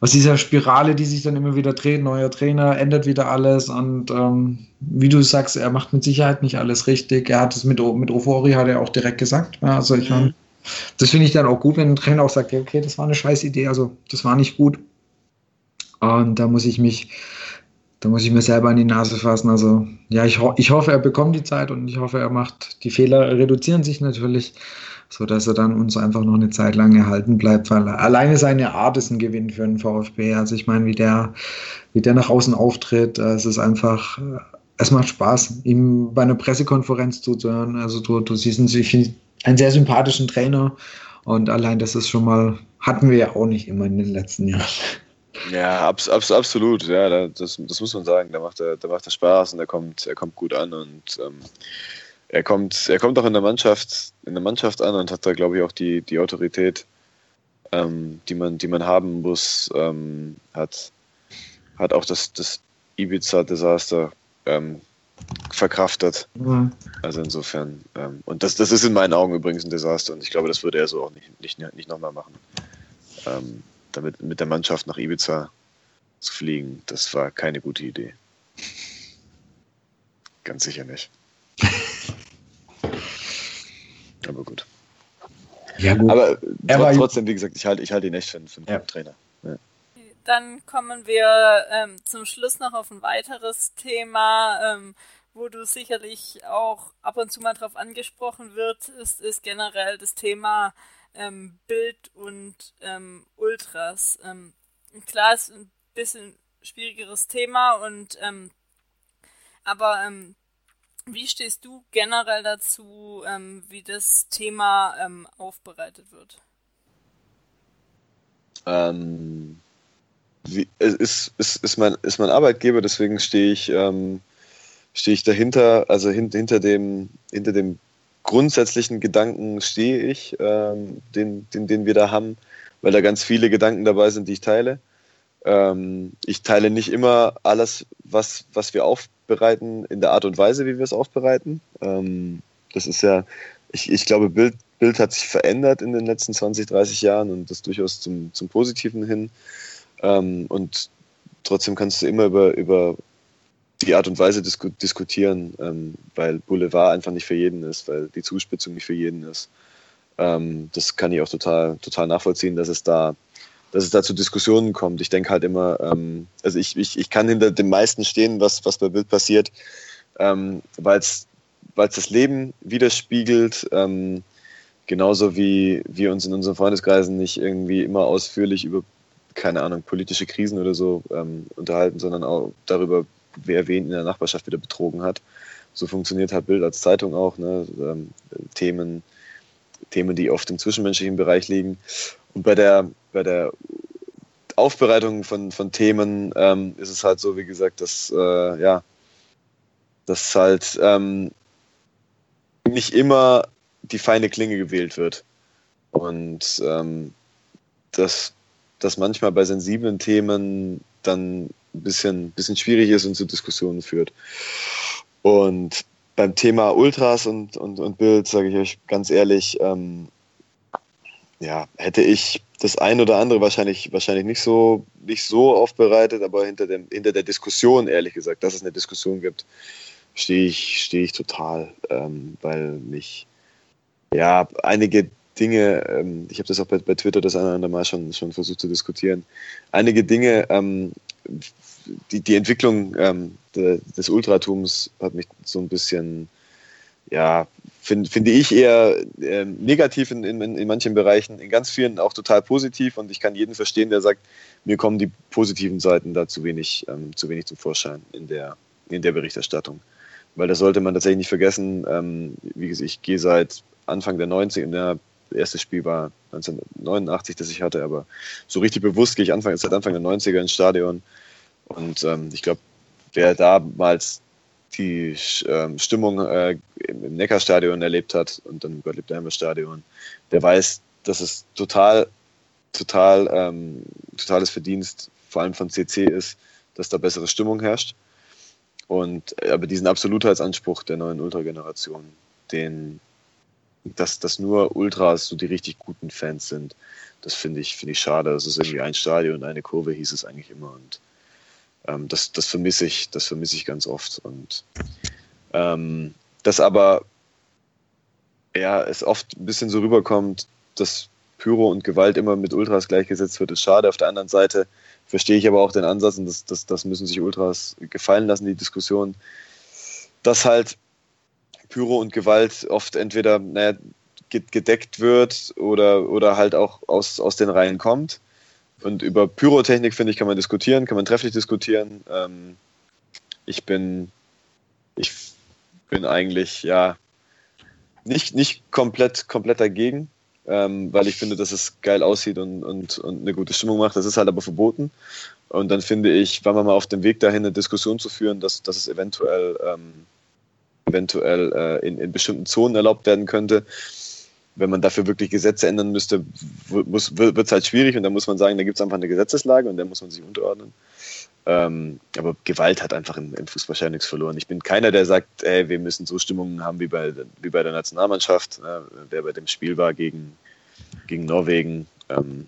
aus dieser Spirale, die sich dann immer wieder dreht, neuer Trainer, ändert wieder alles und ähm, wie du sagst, er macht mit Sicherheit nicht alles richtig. Er hat es mit, mit Ofori hat er auch direkt gesagt. Ja, also ich meine, das finde ich dann auch gut, wenn ein Trainer auch sagt, okay, das war eine scheiß Idee, also das war nicht gut. Und da muss ich mich, da muss ich mir selber in die Nase fassen. Also ja, ich, ho ich hoffe, er bekommt die Zeit und ich hoffe, er macht, die Fehler reduzieren sich natürlich, sodass er dann uns einfach noch eine Zeit lang erhalten bleibt, weil alleine seine Art ist ein Gewinn für den VfB. Also ich meine, wie der, wie der nach außen auftritt, äh, es ist einfach, äh, es macht Spaß, ihm bei einer Pressekonferenz zuzuhören. Also du, du siehst finde einen sehr sympathischen Trainer Und allein das ist schon mal, hatten wir ja auch nicht immer in den letzten Jahren. Ja, abs, abs, absolut. Ja, das, das muss man sagen. Da macht er, da macht er Spaß und er kommt, er kommt gut an und ähm, er kommt, er kommt auch in der Mannschaft, in der Mannschaft an und hat da, glaube ich, auch die, die Autorität, ähm, die man, die man haben muss. Ähm, hat, hat auch das, das Ibiza-Desaster ähm, verkraftet. Mhm. Also insofern, ähm, und das, das ist in meinen Augen übrigens ein Desaster und ich glaube, das würde er so auch nicht, nicht, nicht nochmal machen. Damit mit der Mannschaft nach Ibiza zu fliegen, das war keine gute Idee. Ganz sicher nicht. Aber gut. Ja, gut. Aber tr trotzdem, wie gesagt, ich halte ich halt ihn echt für, für einen ja. Trainer. Ja. Dann kommen wir ähm, zum Schluss noch auf ein weiteres Thema, ähm, wo du sicherlich auch ab und zu mal drauf angesprochen wird, ist, ist generell das Thema ähm, Bild und ähm, Ultras. Ähm, klar, ist ein bisschen schwierigeres Thema und ähm, aber ähm, wie stehst du generell dazu, ähm, wie das Thema ähm, aufbereitet wird? Ähm, wie, ist, ist, ist, mein, ist mein Arbeitgeber, deswegen stehe ich, ähm, stehe ich dahinter, also hin, hinter, dem, hinter dem grundsätzlichen Gedanken stehe ich, ähm, den, den, den wir da haben, weil da ganz viele Gedanken dabei sind, die ich teile. Ähm, ich teile nicht immer alles, was, was wir aufbereiten, in der Art und Weise, wie wir es aufbereiten. Ähm, das ist ja, ich, ich glaube, Bild, Bild hat sich verändert in den letzten 20, 30 Jahren und das durchaus zum, zum Positiven hin. Ähm, und trotzdem kannst du immer über, über die Art und Weise disku diskutieren, ähm, weil Boulevard einfach nicht für jeden ist, weil die Zuspitzung nicht für jeden ist. Ähm, das kann ich auch total, total nachvollziehen, dass es da, dass es da zu Diskussionen kommt. Ich denke halt immer, ähm, also ich, ich, ich kann hinter dem meisten stehen, was, was bei Bild passiert, ähm, weil es das Leben widerspiegelt, ähm, genauso wie wir uns in unseren Freundeskreisen nicht irgendwie immer ausführlich über keine Ahnung, politische Krisen oder so ähm, unterhalten, sondern auch darüber, wer wen in der Nachbarschaft wieder betrogen hat. So funktioniert halt Bild als Zeitung auch. Ne? Ähm, Themen, Themen, die oft im zwischenmenschlichen Bereich liegen. Und bei der, bei der Aufbereitung von, von Themen ähm, ist es halt so, wie gesagt, dass, äh, ja, dass halt ähm, nicht immer die feine Klinge gewählt wird. Und ähm, dass, dass manchmal bei sensiblen Themen dann ein bisschen, bisschen schwierig ist und zu Diskussionen führt. Und beim Thema Ultras und, und, und Bild sage ich euch ganz ehrlich, ähm, ja, hätte ich das ein oder andere wahrscheinlich, wahrscheinlich nicht, so, nicht so aufbereitet, aber hinter, dem, hinter der Diskussion, ehrlich gesagt, dass es eine Diskussion gibt, stehe ich, stehe ich total, ähm, weil mich ja einige Dinge, ähm, ich habe das auch bei, bei Twitter das eine oder andere Mal schon, schon versucht zu diskutieren, einige Dinge, ähm, die, die Entwicklung ähm, de, des Ultratums hat mich so ein bisschen, ja, find, finde ich eher äh, negativ in, in, in manchen Bereichen, in ganz vielen auch total positiv und ich kann jeden verstehen, der sagt, mir kommen die positiven Seiten da zu wenig, ähm, zu wenig zum Vorschein in der, in der Berichterstattung. Weil das sollte man tatsächlich nicht vergessen. Ähm, wie gesagt, ich gehe seit Anfang der 90er, erste Spiel war 1989, das ich hatte, aber so richtig bewusst gehe ich Anfang, seit Anfang der 90er ins Stadion. Und ähm, ich glaube, wer damals die ähm, Stimmung äh, im Neckarstadion erlebt hat und dann im Gottlieb Stadion, der weiß, dass es total, total, ähm, totales Verdienst, vor allem von CC ist, dass da bessere Stimmung herrscht. Und äh, aber diesen Absolutheitsanspruch der neuen Ultrageneration, den dass, dass nur Ultras so die richtig guten Fans sind, das finde ich, finde ich schade. Es ist irgendwie ein Stadion eine Kurve, hieß es eigentlich immer. Und ähm, das, das vermisse ich, das vermisse ich ganz oft. Und ähm, das aber ja, es oft ein bisschen so rüberkommt, dass Pyro und Gewalt immer mit Ultras gleichgesetzt wird, ist schade. Auf der anderen Seite verstehe ich aber auch den Ansatz, und das, das, das müssen sich Ultras gefallen lassen, die Diskussion, dass halt Pyro und Gewalt oft entweder naja, gedeckt wird oder, oder halt auch aus, aus den Reihen kommt. Und über Pyrotechnik, finde ich, kann man diskutieren, kann man trefflich diskutieren. Ähm, ich bin, ich bin eigentlich, ja, nicht, nicht komplett, komplett dagegen. ähm, weil ich finde, dass es geil aussieht und, und, und eine gute Stimmung macht. Das ist halt aber verboten. Und dann finde ich, waren wir mal auf dem Weg dahin, eine Diskussion zu führen, dass, dass es eventuell, ähm, eventuell äh, in, in bestimmten Zonen erlaubt werden könnte. Wenn man dafür wirklich Gesetze ändern müsste, wird es halt schwierig und dann muss man sagen, da gibt es einfach eine Gesetzeslage und der muss man sich unterordnen. Ähm, aber Gewalt hat einfach im, im Fußball nichts verloren. Ich bin keiner, der sagt, ey, wir müssen so Stimmungen haben wie bei, wie bei der Nationalmannschaft. Äh, wer bei dem Spiel war gegen, gegen Norwegen, ähm,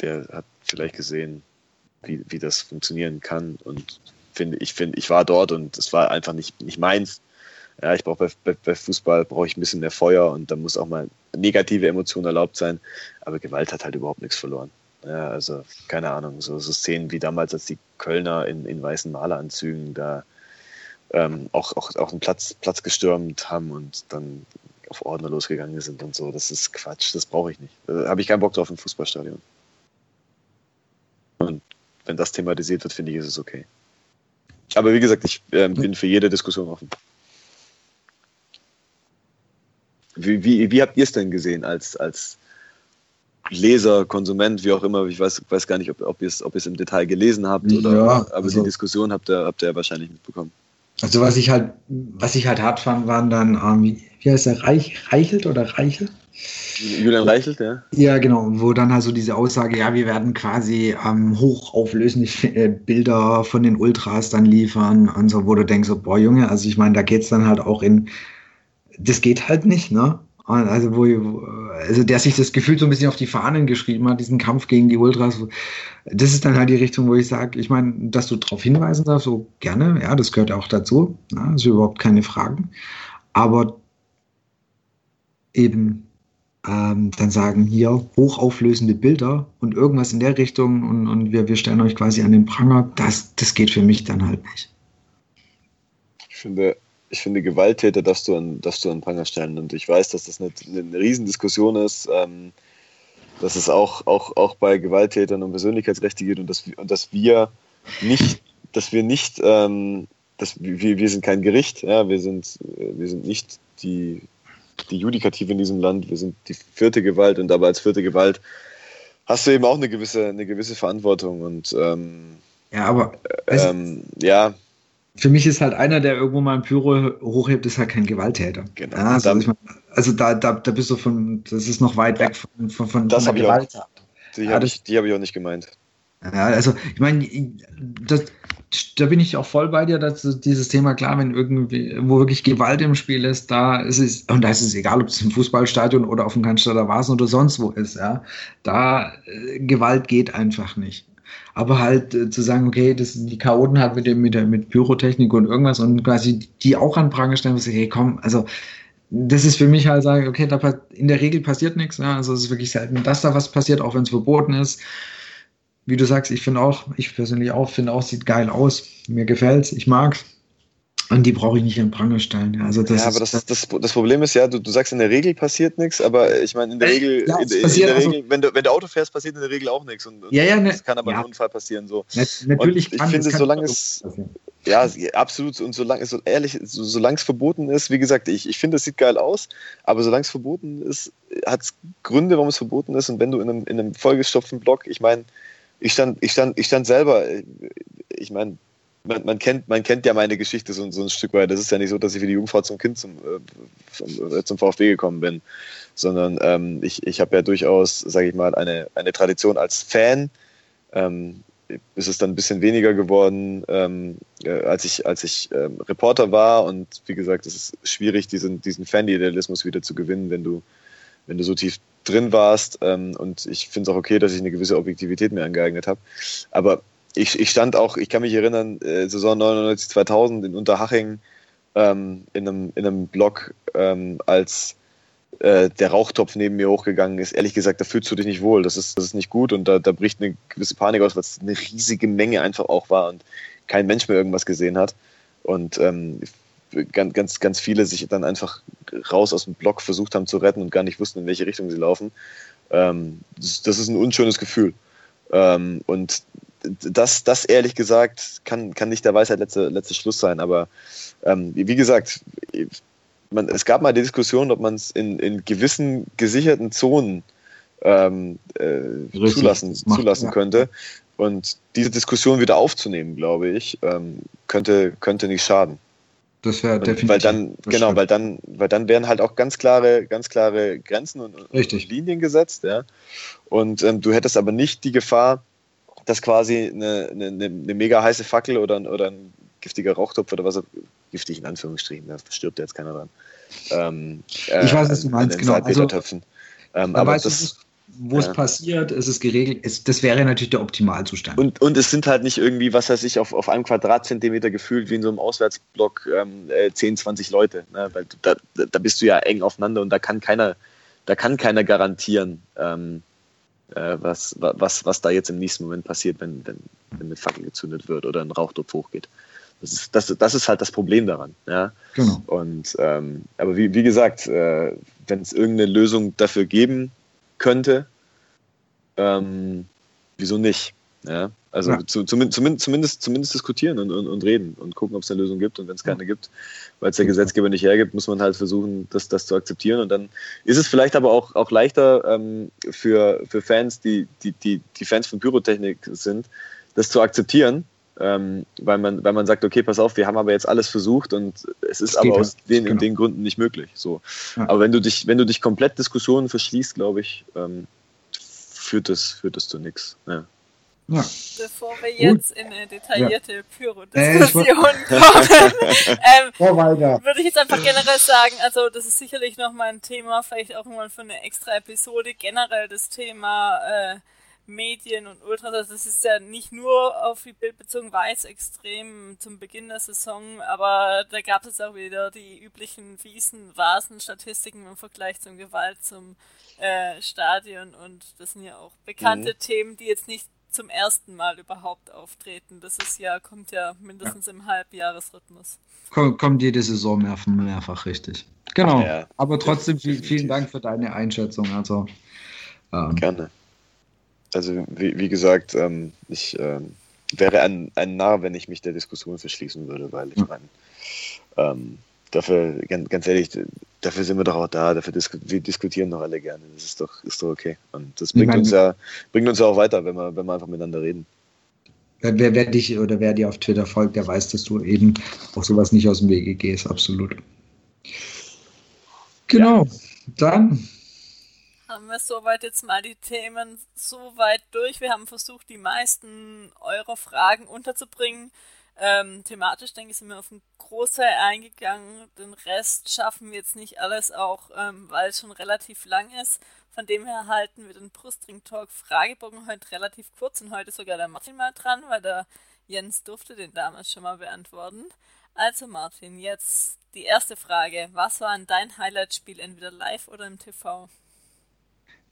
der hat vielleicht gesehen, wie, wie das funktionieren kann. Und finde, ich finde, ich war dort und es war einfach nicht, nicht meins. Ja, ich brauche bei, bei, bei, Fußball brauche ich ein bisschen mehr Feuer und da muss auch mal negative Emotionen erlaubt sein. Aber Gewalt hat halt überhaupt nichts verloren. Ja, also keine Ahnung, so, so Szenen wie damals, als die Kölner in, in weißen Maleranzügen da ähm, auch, auch, auch einen Platz, Platz gestürmt haben und dann auf Ordner losgegangen sind und so. Das ist Quatsch, das brauche ich nicht. Da habe ich keinen Bock drauf im Fußballstadion. Und wenn das thematisiert wird, finde ich, ist es okay. Aber wie gesagt, ich äh, bin für jede Diskussion offen. Wie, wie, wie habt ihr es denn gesehen als, als Leser, Konsument, wie auch immer? Ich weiß, weiß gar nicht, ob, ob ihr es ob im Detail gelesen habt oder ja, aber also, die Diskussion habt ihr, habt ihr wahrscheinlich mitbekommen. Also was ich halt, was ich halt hart fand, waren dann, ähm, wie, wie heißt er, Reich, Reichelt oder Reichel? Julian Reichelt, ja. Ja, genau, wo dann also diese Aussage, ja, wir werden quasi ähm, hochauflösende äh, Bilder von den Ultras dann liefern und so, wo du denkst, so, boah, Junge, also ich meine, da geht es dann halt auch in, das geht halt nicht, ne? Also, wo, also der sich das Gefühl so ein bisschen auf die Fahnen geschrieben hat, diesen Kampf gegen die Ultras. Das ist dann halt die Richtung, wo ich sage, ich meine, dass du darauf hinweisen darfst, so gerne, ja, das gehört auch dazu. Ja, ist überhaupt keine Fragen. Aber eben ähm, dann sagen hier hochauflösende Bilder und irgendwas in der Richtung und, und wir, wir stellen euch quasi an den Pranger, das, das geht für mich dann halt nicht. Ich finde, ich finde, Gewalttäter darfst du an, darfst du an Pranger stellen. Und ich weiß, dass das eine, eine Riesendiskussion ist, ähm, dass es auch, auch, auch bei Gewalttätern um Persönlichkeitsrechte geht und dass, und dass wir nicht, dass wir nicht, ähm, dass wir, wir sind kein Gericht, ja, wir sind, wir sind nicht die, die Judikative in diesem Land, wir sind die vierte Gewalt und aber als vierte Gewalt hast du eben auch eine gewisse, eine gewisse Verantwortung und ähm, ja, aber ähm, ja, für mich ist halt einer, der irgendwo mal ein Pyro hochhebt, ist halt kein Gewalttäter. Genau. Ja, also, ich mein, also da, da, da bist du von, das ist noch weit weg von, von, von, das von der Gewalt. Auch, die ja, habe ich, hab ich auch nicht gemeint. Ja, also ich meine, da bin ich auch voll bei dir, dass dieses Thema klar, wenn irgendwie, wo wirklich Gewalt im Spiel ist, da ist es, und da ist es egal, ob es im Fußballstadion oder auf dem Cannstatter Vasen oder sonst wo ist, ja, da äh, Gewalt geht einfach nicht aber halt äh, zu sagen, okay, das sind die Chaoten halt mit dem, mit der, mit Pyrotechnik und irgendwas und quasi die auch an Pranger stellen, was hey, komm, also das ist für mich halt sagen, okay, da in der Regel passiert nichts, ja, also es ist wirklich selten, dass da was passiert, auch wenn es verboten ist. Wie du sagst, ich finde auch, ich persönlich auch, finde auch, sieht geil aus. Mir gefällt's, ich mag's. Und die brauche ich nicht in Pranger stellen. Ja, also das ja aber das, das, das Problem ist ja, du, du sagst, in der Regel passiert nichts, aber ich meine, in der äh, Regel, ja, in, in, in der also, Regel wenn, du, wenn du Auto fährst, passiert in der Regel auch nichts. Und, ja, ja, ne, es kann aber ja. ein Unfall passieren. So. natürlich und ich finde, solange es. Ja, absolut. Und solange es so ehrlich, so, solange es verboten ist, wie gesagt, ich, ich finde, es sieht geil aus, aber solange es verboten ist, hat es Gründe, warum es verboten ist. Und wenn du in einem, in einem vollgestopften Block, ich meine, ich stand, ich stand, ich stand selber, ich meine, man, man, kennt, man kennt ja meine Geschichte so, so ein Stück weit. Das ist ja nicht so, dass ich wie die Jungfrau zum Kind zum, äh, zum VfB gekommen bin, sondern ähm, ich, ich habe ja durchaus, sage ich mal, eine, eine Tradition als Fan. Ähm, ist es dann ein bisschen weniger geworden, ähm, äh, als ich, als ich ähm, Reporter war. Und wie gesagt, es ist schwierig, diesen, diesen Fan-Idealismus wieder zu gewinnen, wenn du, wenn du so tief drin warst. Ähm, und ich finde es auch okay, dass ich eine gewisse Objektivität mir angeeignet habe. Aber ich, ich stand auch, ich kann mich erinnern, äh, Saison 99, 2000 in Unterhaching ähm, in, einem, in einem Block, ähm, als äh, der Rauchtopf neben mir hochgegangen ist. Ehrlich gesagt, da fühlst du dich nicht wohl. Das ist, das ist nicht gut und da, da bricht eine gewisse Panik aus, weil es eine riesige Menge einfach auch war und kein Mensch mehr irgendwas gesehen hat. Und ähm, ganz, ganz, ganz viele sich dann einfach raus aus dem Block versucht haben zu retten und gar nicht wussten, in welche Richtung sie laufen. Ähm, das, das, ist ein unschönes Gefühl. Ähm, und das, das ehrlich gesagt kann, kann nicht der Weisheit letzte, letzte Schluss sein. Aber ähm, wie gesagt, man, es gab mal die Diskussion, ob man es in, in gewissen gesicherten Zonen ähm, äh, zulassen, zulassen ja. könnte. Und diese Diskussion wieder aufzunehmen, glaube ich, ähm, könnte, könnte nicht schaden. Das wäre definitiv. Weil dann, genau, weil dann, weil dann wären halt auch ganz klare, ganz klare Grenzen und, und Linien gesetzt, ja. Und ähm, du hättest aber nicht die Gefahr, dass quasi eine, eine, eine mega heiße Fackel oder, oder ein giftiger Rauchtopf oder was auch giftig in Anführungsstrichen, da stirbt jetzt keiner dran. Ähm, äh, ich weiß, was du meinst, genau. Also, ähm, aber das, wo es passiert, ist es geregelt. Ist, das wäre natürlich der Optimalzustand. Und, und es sind halt nicht irgendwie, was weiß ich, auf, auf einem Quadratzentimeter gefühlt wie in so einem Auswärtsblock ähm, 10, äh, 20 Leute. Ne? Weil da, da bist du ja eng aufeinander und da kann keiner, da kann keiner garantieren, ähm, äh, was, was, was da jetzt im nächsten Moment passiert, wenn, wenn, wenn mit Fackel gezündet wird oder ein Rauchtopf hochgeht. Das ist, das, das ist halt das Problem daran. Ja? Genau. Und, ähm, aber wie, wie gesagt, äh, wenn es irgendeine Lösung dafür geben könnte, ähm, wieso nicht? Ja? Also ja. Zu, zumindest, zumindest, zumindest diskutieren und, und, und reden und gucken, ob es eine Lösung gibt. Und wenn es keine gibt, weil es der Gesetzgeber nicht hergibt, muss man halt versuchen, das, das zu akzeptieren. Und dann ist es vielleicht aber auch, auch leichter ähm, für, für Fans, die, die, die, die Fans von Pyrotechnik sind, das zu akzeptieren, ähm, weil, man, weil man sagt, okay, pass auf, wir haben aber jetzt alles versucht und es ist aber aus den genau. den Gründen nicht möglich. So. Ja. Aber wenn du dich, wenn du dich komplett Diskussionen verschließt, glaube ich, ähm, führt das, führt das zu nichts. Ja. Ja. Bevor wir jetzt Gut. in eine detaillierte ja. Pyro-Diskussion äh, kommen, ähm, würde ich jetzt einfach generell sagen, also das ist sicherlich nochmal ein Thema, vielleicht auch mal für eine extra Episode, generell das Thema äh, Medien und Ultras, also das ist ja nicht nur auf die Bild bezogen, war extrem zum Beginn der Saison, aber da gab es auch wieder die üblichen fiesen Vasen-Statistiken im Vergleich zum Gewalt zum äh, Stadion und das sind ja auch bekannte mhm. Themen, die jetzt nicht zum ersten Mal überhaupt auftreten. Das ist ja, kommt ja mindestens ja. im Halbjahresrhythmus. Kommt, kommt jede Saison mehr, mehrfach richtig. Genau. Ja, aber trotzdem vielen, vielen Dank für deine Einschätzung. Also, ähm, Gerne also wie, wie gesagt, ähm, ich ähm, wäre ein, ein Narr, wenn ich mich der Diskussion verschließen würde, weil ich meine, ähm, dafür, ganz, ehrlich, dafür sind wir doch auch da, dafür dis wir diskutieren doch alle gerne. Das ist doch, ist doch okay. Und das bringt meine, uns ja, bringt uns ja auch weiter, wenn wir, wenn wir einfach miteinander reden. Wer, wer dich oder wer dir auf Twitter folgt, der weiß, dass du eben auch sowas nicht aus dem Wege gehst, absolut. Genau. Ja. Dann haben wir soweit jetzt mal die Themen soweit durch. Wir haben versucht, die meisten eurer Fragen unterzubringen. Ähm, thematisch, denke ich, sind wir auf einen Großteil eingegangen. Den Rest schaffen wir jetzt nicht alles, auch ähm, weil es schon relativ lang ist. Von dem her halten wir den Brustring Talk Fragebogen heute relativ kurz und heute sogar der Martin mal dran, weil der Jens durfte den damals schon mal beantworten. Also Martin, jetzt die erste Frage. Was war dein Highlight-Spiel, entweder live oder im TV?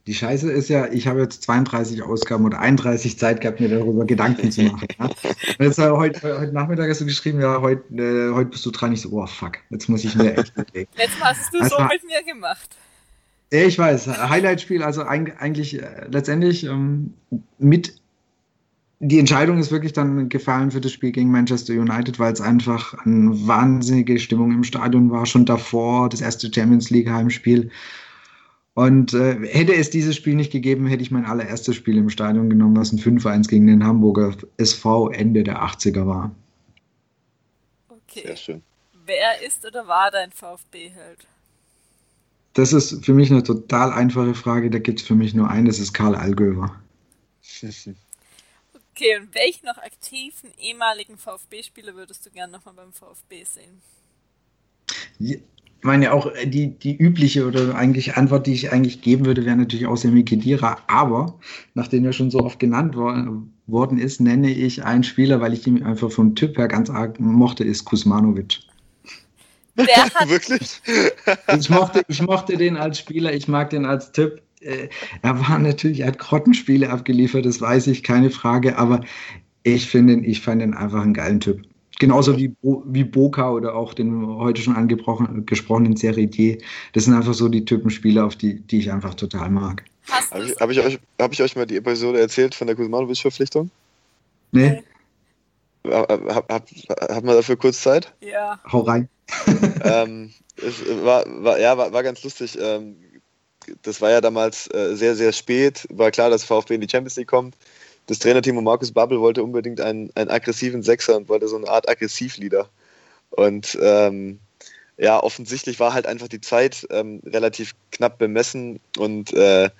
Die Scheiße ist ja, ich habe jetzt 32 Ausgaben oder 31 Zeit gehabt, mir darüber Gedanken zu machen. Ja? jetzt, äh, heute, heute Nachmittag hast du geschrieben, ja, heute, äh, heute bist du dran. Ich so, oh fuck, jetzt muss ich mir echt überlegen. Jetzt hast du also, so mit mir gemacht. Ich weiß, Highlight-Spiel, also eigentlich äh, letztendlich ähm, mit die Entscheidung ist wirklich dann gefallen für das Spiel gegen Manchester United, weil es einfach eine wahnsinnige Stimmung im Stadion war, schon davor, das erste Champions League Heimspiel. Und äh, hätte es dieses Spiel nicht gegeben, hätte ich mein allererstes Spiel im Stadion genommen, was ein 5-1 gegen den Hamburger SV Ende der 80er war. Okay. Sehr schön. Wer ist oder war dein VfB-Held? Das ist für mich eine total einfache Frage. Da gibt es für mich nur einen, das ist Karl Allgöwer. okay, und welchen noch aktiven ehemaligen VfB-Spieler würdest du gerne nochmal beim VfB sehen? Ich meine, auch äh, die, die übliche oder eigentlich Antwort, die ich eigentlich geben würde, wäre natürlich auch Semi Kedira. Aber, nachdem er schon so oft genannt worden, worden ist, nenne ich einen Spieler, weil ich ihn einfach vom Typ her ganz arg mochte, ist Kusmanovic. Der hat Wirklich? ich, mochte, ich mochte den als Spieler, ich mag den als Typ. Äh, er war natürlich, er hat Grottenspiele abgeliefert, das weiß ich, keine Frage, aber ich finde, ich fand ihn einfach einen geilen Typ. Genauso wie, Bo wie Boca oder auch den heute schon angesprochenen Serie D. Das sind einfach so die Typenspieler, auf die, die ich einfach total mag. Habe ich, hab ich, euch, hab ich euch mal die Episode erzählt von der Kuzmanovic-Verpflichtung? Nee. Hab, hab, hab, hat man dafür kurz Zeit? Ja. Hau rein. ähm, es war, war, ja, war, war ganz lustig. Ähm, das war ja damals äh, sehr, sehr spät. War klar, dass VfB in die Champions League kommt. Das Trainerteam und Markus Babbel wollte unbedingt einen, einen aggressiven Sechser und wollte so eine Art Aggressivleader. Und ähm, ja, offensichtlich war halt einfach die Zeit ähm, relativ knapp bemessen und äh,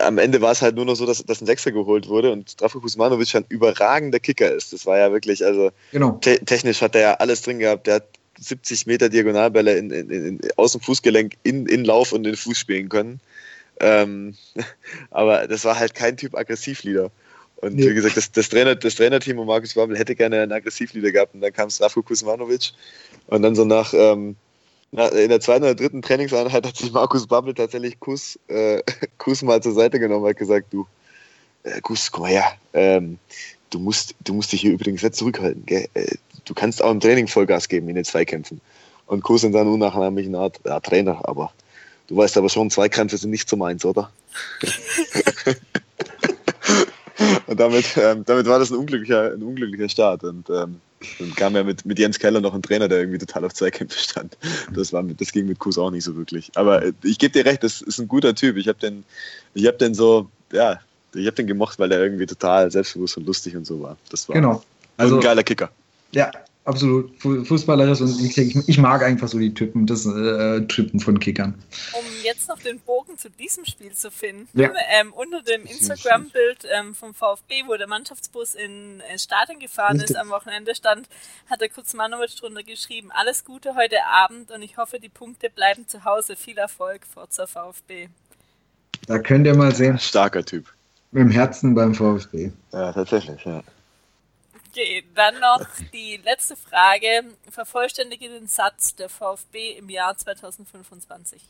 am Ende war es halt nur noch so, dass, dass ein Sechser geholt wurde und Strafko Kuzmanovic ein überragender Kicker ist. Das war ja wirklich, also genau. te technisch hat er ja alles drin gehabt. Der hat 70 Meter Diagonalbälle in, in, in, aus dem Fußgelenk in, in Lauf und in Fuß spielen können. Ähm, aber das war halt kein Typ Aggressivleader. Und nee. wie gesagt, das, das, Trainer, das Trainerteam und Markus Babbel hätte gerne einen Aggressivleader gehabt. Und dann kam Strafko Kuzmanovic. Und dann so nach, ähm, in der zweiten oder dritten Trainingseinheit hat sich Markus Babbel tatsächlich Kuss, äh, Kuss mal zur Seite genommen und hat gesagt, du, äh, Kuss, komm mal her, ähm, du, musst, du musst dich hier übrigens nicht zurückhalten. Gell? Äh, du kannst auch im Training Vollgas geben in den Zweikämpfen. Und Kuss in seiner unnachahmlichen Art, ja, Trainer, aber du weißt aber schon, Zweikämpfe sind nicht so meins, oder? und damit, ähm, damit war das ein unglücklicher, ein unglücklicher Start. Und ähm, dann kam ja mit, mit Jens Keller noch ein Trainer, der irgendwie total auf Zweikämpfe stand. Das, war mit, das ging mit Kuss auch nicht so wirklich. Aber äh, ich gebe dir recht, das ist ein guter Typ. Ich habe den, hab den so, ja, ich habe den gemocht, weil er irgendwie total selbstbewusst und lustig und so war. Das war genau. also, ein geiler Kicker. Ja, absolut. Fußballerisch und ich, ich, mag einfach so die Typen, das äh, Typen von Kickern. Um jetzt noch den Bogen zu diesem Spiel zu finden, ja. ähm, unter dem Instagram-Bild ähm, vom VfB, wo der Mannschaftsbus in äh, Stadion gefahren ist, am Wochenende stand, hat der Kurzmanowitsch drunter geschrieben, alles Gute heute Abend und ich hoffe, die Punkte bleiben zu Hause. Viel Erfolg, Forza VfB. Da könnt ihr mal sehen. Starker Typ. Mit dem Herzen beim VfB. Ja, tatsächlich, ja. Okay, dann noch die letzte Frage. Vervollständige den Satz der VfB im Jahr 2025.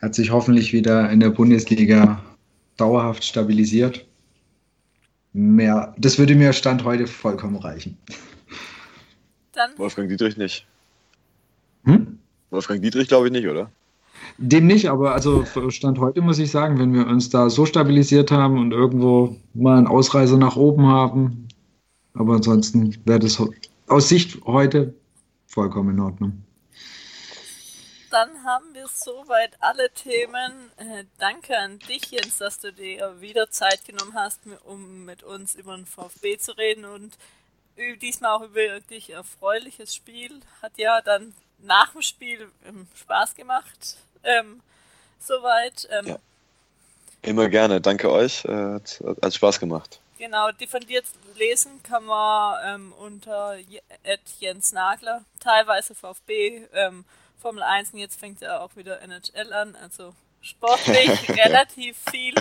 Hat sich hoffentlich wieder in der Bundesliga dauerhaft stabilisiert. Mehr, das würde mir Stand heute vollkommen reichen. Dann Wolfgang Dietrich nicht. Hm? Wolfgang Dietrich glaube ich nicht, oder? Dem nicht, aber also Stand heute muss ich sagen, wenn wir uns da so stabilisiert haben und irgendwo mal einen Ausreißer nach oben haben, aber ansonsten wäre das aus Sicht heute vollkommen in Ordnung. Dann haben wir soweit alle Themen. Äh, danke an dich, Jens, dass du dir wieder Zeit genommen hast, um mit uns über den VfB zu reden und diesmal auch über wirklich erfreuliches Spiel. Hat ja dann nach dem Spiel ähm, Spaß gemacht. Ähm, soweit. Ähm, ja. Immer gerne. Danke euch. Äh, hat, hat Spaß gemacht. Genau, die von dir lesen kann man ähm, unter Jens Nagler, teilweise VfB, ähm, Formel 1 und jetzt fängt ja auch wieder NHL an, also sportlich relativ viel.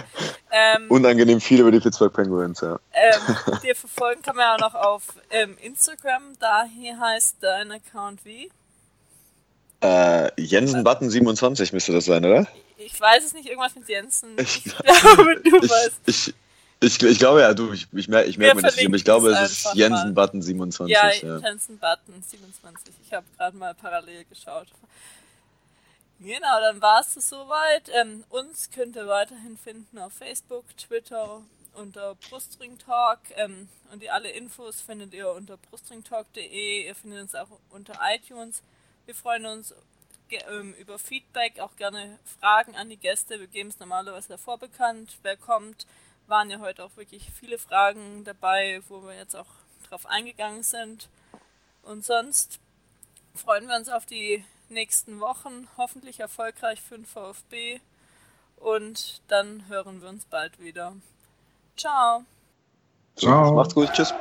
Ähm, Unangenehm viel über die Pittsburgh Penguins, ja. Ähm, dir verfolgen kann man ja auch noch auf ähm, Instagram, da hier heißt dein Account wie? Äh, Jensen Button 27 müsste das sein, oder? Ich weiß es nicht, irgendwas mit Jensen. Ich, ich glaube, du ich, weißt. Ich, ich, ich glaube ja, du, ich, ich merke ich merk mir das nicht, aber ich glaube, es ist Jensen Button 27. Ja, ja. Jensen Button 27. Ich habe gerade mal parallel geschaut. Genau, dann war es das soweit. Ähm, uns könnt ihr weiterhin finden auf Facebook, Twitter unter Brustring Talk ähm, und die alle Infos findet ihr unter brustringtalk.de. Ihr findet uns auch unter iTunes. Wir freuen uns ähm, über Feedback, auch gerne Fragen an die Gäste. Wir geben es normalerweise davor bekannt, wer kommt waren ja heute auch wirklich viele Fragen dabei, wo wir jetzt auch drauf eingegangen sind. Und sonst freuen wir uns auf die nächsten Wochen, hoffentlich erfolgreich für den VfB. Und dann hören wir uns bald wieder. Ciao. Ciao. Macht's gut. Tschüss.